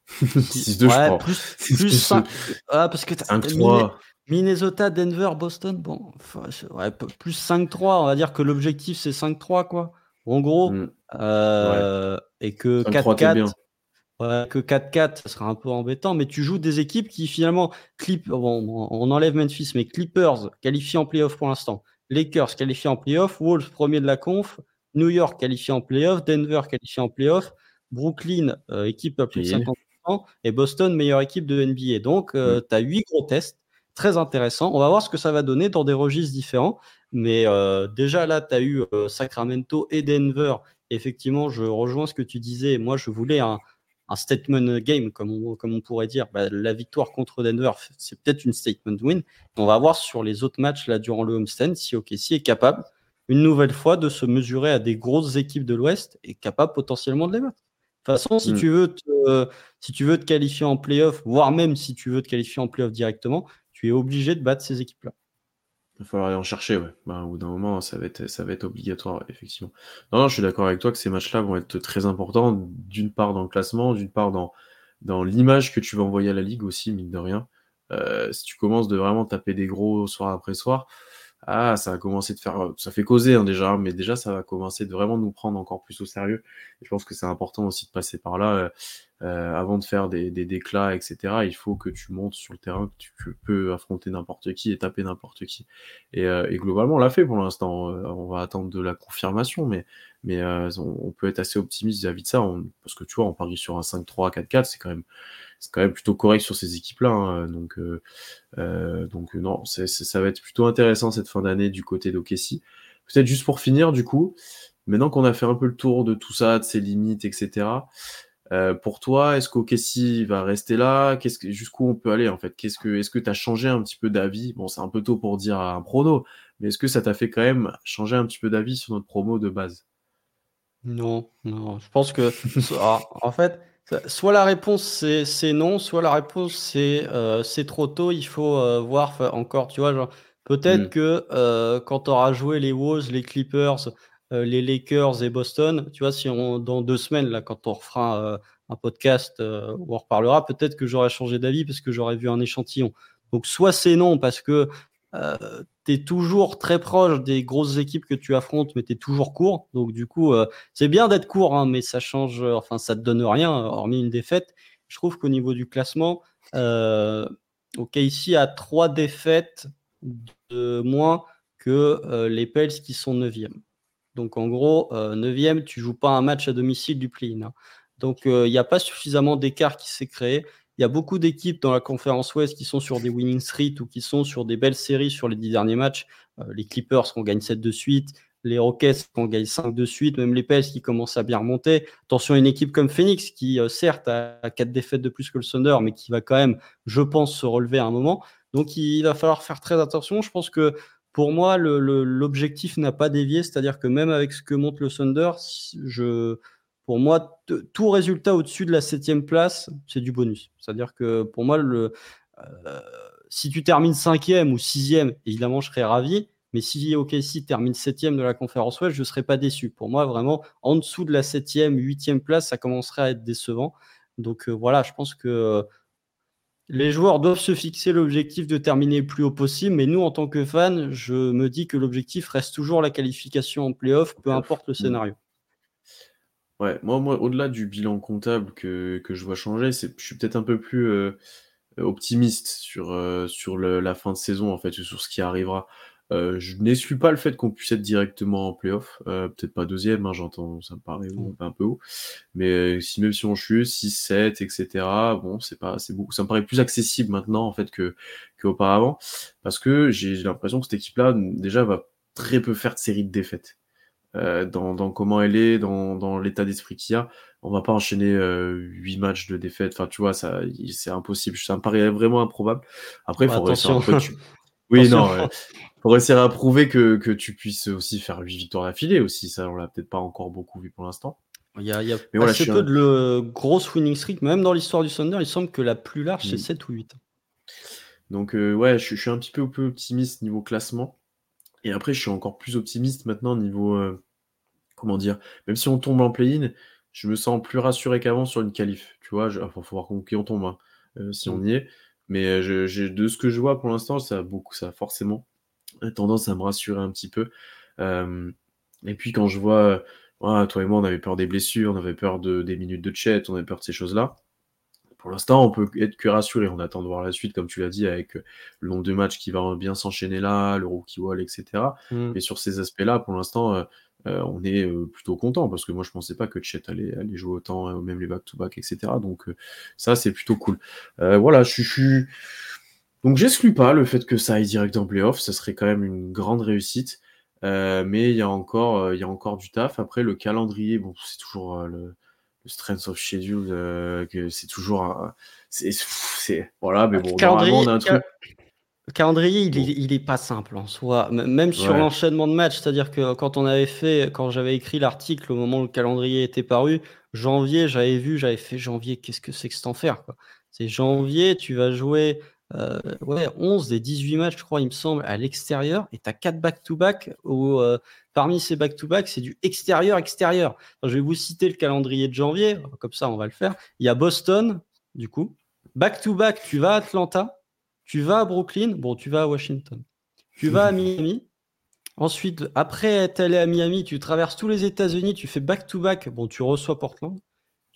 6-2, je crois. Plus, 5. Ah, parce que 5-3. Minnesota, Denver, Boston, bon, ouais, plus 5-3, on va dire que l'objectif c'est 5-3, quoi. En gros, mm. euh, et que 4-4, ouais, que 4-4, ça sera un peu embêtant, mais tu joues des équipes qui finalement, clip, bon, on enlève Memphis, mais Clippers qualifiés en playoff pour l'instant, Lakers qualifiés en playoff, Wolves premier de la conf, New York qualifié en playoff, Denver qualifié en playoff, Brooklyn, euh, équipe à plus de 50%, et Boston, meilleure équipe de NBA. Donc, euh, tu as 8 gros tests très intéressant. On va voir ce que ça va donner dans des registres différents. Mais euh, déjà là, tu as eu euh, Sacramento et Denver. Effectivement, je rejoins ce que tu disais. Moi, je voulais un, statement game, comme on, comme on pourrait dire. Bah, la victoire contre Denver, c'est peut-être une statement win. On va voir sur les autres matchs là durant le homestand si OKC est capable une nouvelle fois de se mesurer à des grosses équipes de l'Ouest et capable potentiellement de les battre. De toute façon, si, mm. tu veux te, si tu veux te qualifier en playoff, voire même si tu veux te qualifier en playoff directement, tu es obligé de battre ces équipes-là. Il va falloir aller en chercher, ouais. Bah, au bout d'un moment, ça va être, ça va être obligatoire, effectivement. Non, je suis d'accord avec toi que ces matchs-là vont être très importants, d'une part dans le classement, d'une part dans, dans l'image que tu vas envoyer à la ligue aussi, mine de rien. Euh, si tu commences de vraiment taper des gros soir après soir, ah, ça va commencer de faire, ça fait causer hein, déjà, mais déjà ça va commencer de vraiment nous prendre encore plus au sérieux. Et je pense que c'est important aussi de passer par là euh, euh, avant de faire des, des, déclats, etc. Il faut que tu montes sur le terrain, que tu, peux affronter n'importe qui et taper n'importe qui. Et, euh, et, globalement, on l'a fait pour l'instant. On va attendre de la confirmation, mais, mais on, peut être assez optimiste vis-à-vis de ça, parce que tu vois, on parie sur un 5-3, 4-4, c'est quand même c'est quand même plutôt correct sur ces équipes-là. Hein. donc, euh, euh, donc non, ça va être plutôt intéressant cette fin d'année du côté d'Okessi. Peut-être juste pour finir, du coup, maintenant qu'on a fait un peu le tour de tout ça, de ses limites, etc. Euh, pour toi, est-ce qu'Okessi va rester là? Qu'est-ce que, jusqu'où on peut aller en fait? Est-ce que tu as changé un petit peu d'avis? Bon, c'est un peu tôt pour dire un prono, mais est-ce que ça t'a fait quand même changer un petit peu d'avis sur notre promo de base? Non, non. Je pense que, en fait, Soit la réponse c'est non, soit la réponse c'est euh, c'est trop tôt, il faut euh, voir encore, tu vois, peut-être mm. que euh, quand tu auras joué les Wolves, les Clippers, les Lakers et Boston, tu vois, si on dans deux semaines là, quand on refera un podcast où on reparlera, peut-être que j'aurai changé d'avis parce que j'aurais vu un échantillon. Donc soit c'est non parce que euh, tu es toujours très proche des grosses équipes que tu affrontes, mais tu es toujours court. Donc, du coup, euh, c'est bien d'être court, hein, mais ça change, euh, enfin, ça te donne rien, hormis une défaite. Je trouve qu'au niveau du classement, OK, ici, à trois défaites de moins que les Pels qui sont 9e. Donc, en gros, 9e, tu joues pas un match à domicile du play-in. Hein. Donc, il n'y a pas suffisamment d'écart qui s'est créé. Il y a beaucoup d'équipes dans la conférence Ouest qui sont sur des winning street ou qui sont sur des belles séries sur les dix derniers matchs. Euh, les Clippers qui ont gagné 7 de suite, les Rockets qui ont gagné 5 de suite, même les Pels qui commencent à bien remonter. Attention une équipe comme Phoenix qui, euh, certes, a 4 défaites de plus que le Thunder, mais qui va quand même, je pense, se relever à un moment. Donc il va falloir faire très attention. Je pense que pour moi, l'objectif n'a pas dévié, c'est-à-dire que même avec ce que montre le Thunder, je pour moi, tout résultat au-dessus de la septième place, c'est du bonus. C'est-à-dire que pour moi, le, euh, si tu termines cinquième ou sixième, évidemment, je serais ravi. Mais si OKC termine septième de la conférence Ouest, je ne serais pas déçu. Pour moi, vraiment, en dessous de la septième, huitième place, ça commencerait à être décevant. Donc euh, voilà, je pense que euh, les joueurs doivent se fixer l'objectif de terminer le plus haut possible. Mais nous, en tant que fans, je me dis que l'objectif reste toujours la qualification en playoff, peu importe le scénario. Ouais, moi, moi au-delà du bilan comptable que, que je vois changer, c'est, je suis peut-être un peu plus euh, optimiste sur, euh, sur le, la fin de saison, en fait, sur ce qui arrivera. Euh, je n'exclus pas le fait qu'on puisse être directement en playoff, peut-être pas deuxième, hein, j'entends, ça me paraît mmh. un peu haut, mais si même si on chute 6, 7, etc., bon, c'est pas, c'est beaucoup, ça me paraît plus accessible maintenant, en fait, que, qu'auparavant, parce que j'ai l'impression que cette équipe-là, déjà, va très peu faire de séries de défaites. Dans, comment elle est, dans, l'état d'esprit qu'il y a. On va pas enchaîner huit matchs de défaite. Enfin, tu vois, ça, c'est impossible. Ça me paraît vraiment improbable. Après, il faut réussir Oui, non. faut réussir à prouver que, tu puisses aussi faire huit victoires d'affilée aussi. Ça, on l'a peut-être pas encore beaucoup vu pour l'instant. Il y a, il y a assez peu de le, grosse winning streak. Même dans l'histoire du Thunder, il semble que la plus large, c'est 7 mm. ou 8. Donc, ouais, je, suis un petit peu, peu optimiste niveau classement. Et après, je suis encore plus optimiste maintenant niveau. comment dire Même si on tombe en play-in, je me sens plus rassuré qu'avant sur une qualif. Tu vois, il faut voir qui on tombe hein, euh, si on mm. y est. Mais je, de ce que je vois pour l'instant, ça a beaucoup, ça a forcément tendance à me rassurer un petit peu. et puis quand je vois, toi et moi, on avait peur des blessures, on avait peur de, des minutes de chat, on avait peur de ces choses-là. Pour l'instant, on peut être que rassuré. On attend de voir la suite, comme tu l'as dit, avec le nombre de matchs qui va bien s'enchaîner là, le rookie wall, etc. Mm. Mais sur ces aspects-là, pour l'instant, euh, on est euh, plutôt content parce que moi je pensais pas que Chet allait, jouer autant, euh, même les back-to-back, etc. Donc ça c'est plutôt cool. voilà, je suis. Donc j'exclus pas le fait que ça aille direct en playoff, ça serait quand même une grande réussite. mais il y, a encore, il y a encore du taf. Après, le calendrier, bon, c'est toujours le, strength of schedule, que c'est toujours. c'est, voilà, mais bon, normalement, on a un truc. Le calendrier, il, est, pas simple en soi, même sur l'enchaînement de matchs. C'est-à-dire que quand on avait fait, quand j'avais écrit l'article au moment où le calendrier était paru, janvier, j'avais vu, j'avais fait janvier, qu'est-ce que c'est que cet enfer C'est janvier, tu vas jouer euh, ouais, 11 des 18 matchs, je crois, il me semble, à l'extérieur, et tu as 4 back-to-back, euh, parmi ces back-to-back, c'est du extérieur-extérieur. je vais vous citer le calendrier de janvier, comme ça on va le faire. Il y a Boston, du coup. Back-to-back, tu vas à Atlanta. Tu vas à Brooklyn, bon, tu vas à Washington. Tu vas à Miami. Ensuite, après être allé à Miami, tu traverses tous les États-Unis, tu fais back-to-back. Bon, tu reçois Portland.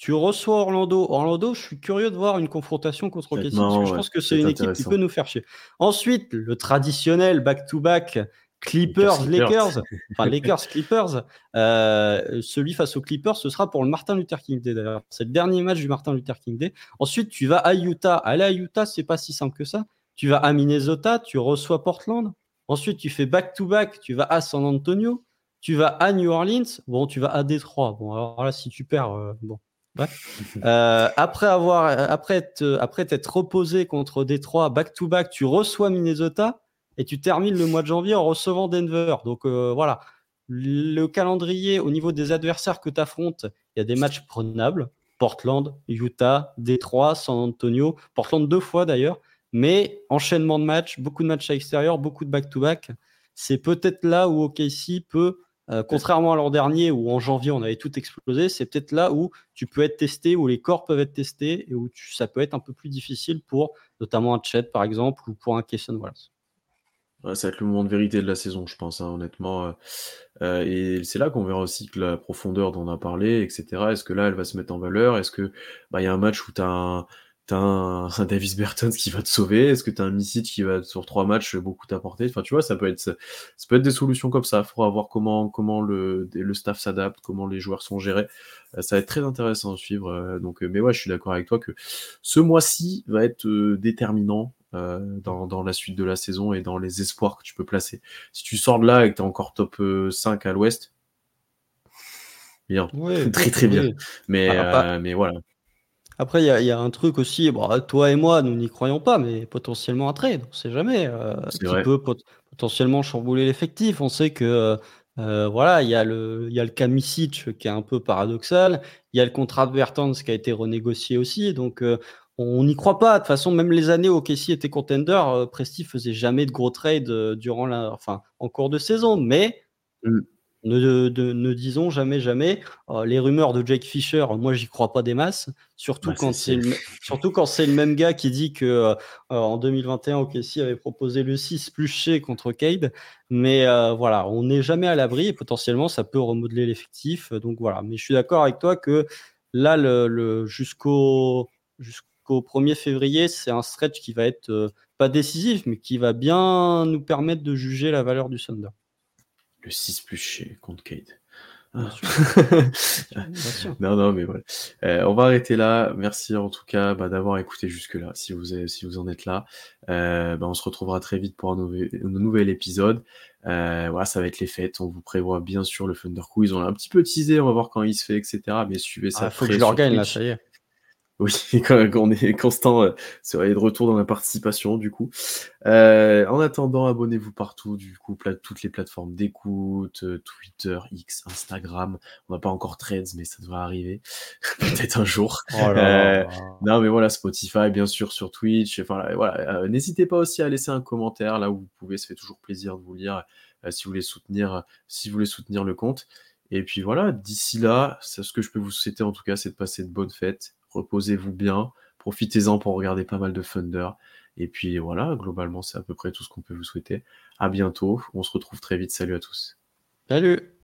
Tu reçois Orlando. Orlando, je suis curieux de voir une confrontation contre OKC. je pense que c'est une équipe qui peut nous faire chier. Ensuite, le traditionnel back-to-back Clippers, Lakers, enfin Lakers, Clippers, euh, celui face aux Clippers, ce sera pour le Martin Luther King Day d'ailleurs. C'est le dernier match du Martin Luther King Day. Ensuite, tu vas à Utah. Aller à Utah, c'est pas si simple que ça. Tu vas à Minnesota, tu reçois Portland. Ensuite, tu fais back-to-back, tu vas à San Antonio. Tu vas à New Orleans. Bon, tu vas à Détroit. Bon, alors là, si tu perds, euh, bon. Euh, après avoir, après, après t'être reposé contre Détroit, back-to-back, tu reçois Minnesota et tu termines le mois de janvier en recevant Denver. Donc euh, voilà, le calendrier au niveau des adversaires que tu affrontes, il y a des matchs prenables. Portland, Utah, Détroit, San Antonio, Portland deux fois d'ailleurs. Mais enchaînement de matchs, beaucoup de matchs à l'extérieur, beaucoup de back-to-back. C'est peut-être là où OKC peut, euh, contrairement à l'an dernier où en janvier on avait tout explosé, c'est peut-être là où tu peux être testé, où les corps peuvent être testés et où ça peut être un peu plus difficile pour notamment un Chet par exemple ou pour un Kesson Wallace. ça va être le moment de vérité de la saison, je pense, hein, honnêtement. Euh, euh, et c'est là qu'on verra aussi que la profondeur dont on a parlé, etc. Est-ce que là, elle va se mettre en valeur? Est-ce que bah, il y a un match où tu as un, t'as un, Davis Bertens qui va te sauver Est-ce que tu as un Misic qui va sur trois matchs beaucoup t'apporter? Enfin, tu vois, ça peut être ça, peut être des solutions comme ça. Il faudra voir comment comment le, le staff s'adapte, comment les joueurs sont gérés. Euh, ça va être très intéressant à suivre. Euh, donc, euh, mais ouais, je suis d'accord avec toi que ce mois-ci va être déterminant dans, dans, la suite de la saison et dans les espoirs que tu peux placer. Si tu sors de là et que tu es encore top 5 à l'ouest, bien. très très bien. Mais, mais voilà. Après, il y, a un truc aussi, bon, toi et moi, nous n'y croyons pas, mais potentiellement un trade, on ne sait jamais, euh, qui peut potentiellement chambouler l'effectif. On sait que euh, voilà, il y a le, il y a le cas Misic qui est un peu paradoxal, il y a le contrat de Bertans qui a été renégocié aussi, donc euh, on n'y croit pas. De toute façon, même les années où Casey était contender, Presti faisait jamais de gros trades durant la, enfin, en cours de saison, mais mmh. Ne, disons jamais, jamais. Euh, les rumeurs de Jake Fisher, moi, j'y crois pas des masses. Surtout, bah, quand c'est le, surtout quand c'est le même gars qui dit que euh, en 2021, OKC avait proposé le 6 plus chez contre Cade. Mais euh, voilà, on n'est jamais à l'abri et potentiellement, ça peut remodeler l'effectif. Donc voilà. Mais je suis d'accord avec toi que là, le, jusqu'au jusqu'au 1er février, c'est un stretch qui va être pas décisif, mais qui va bien nous permettre de juger la valeur du Thunder. Le 6 plus chez contre Cade. Sûr. Non, non, mais voilà. Euh, on va arrêter là. Merci en tout cas bah, d'avoir écouté jusque-là, si vous, avez- si vous en êtes là. Euh, bah, on se retrouvera très vite pour un, nouvel- un nouvel épisode. Euh, voilà, ça va être les fêtes. On vous prévoit bien sûr le Thunder Quiz. On l'a un petit peu teasé, on va voir quand il se fait, etc. Mais suivez ça Ah, faut que je regagne là, ça y est. Oui, on est constant, euh, serait de retour dans la participation, du coup. Euh, en attendant, abonnez-vous partout, du coup, toutes les plateformes d'écoute, euh, Twitter, X, Instagram. On n'a pas encore Threads, mais ça devrait arriver. Peut-être un jour. Oh là là. Euh, Non, mais voilà, Spotify, bien sûr, sur Twitch. Enfin, là, voilà. Euh, N'hésitez pas aussi à laisser un commentaire là où vous pouvez. Ça fait toujours plaisir de vous lire euh, si vous voulez soutenir, si vous voulez soutenir le compte. Et puis voilà, d'ici là, c'est ce que je peux vous souhaiter en tout cas, c'est de passer de bonnes fêtes. Reposez-vous bien, profitez-en pour regarder pas mal de Thunder. Et puis voilà, globalement, c'est à peu près tout ce qu'on peut vous souhaiter. À bientôt, on se retrouve très vite. Salut à tous. Salut.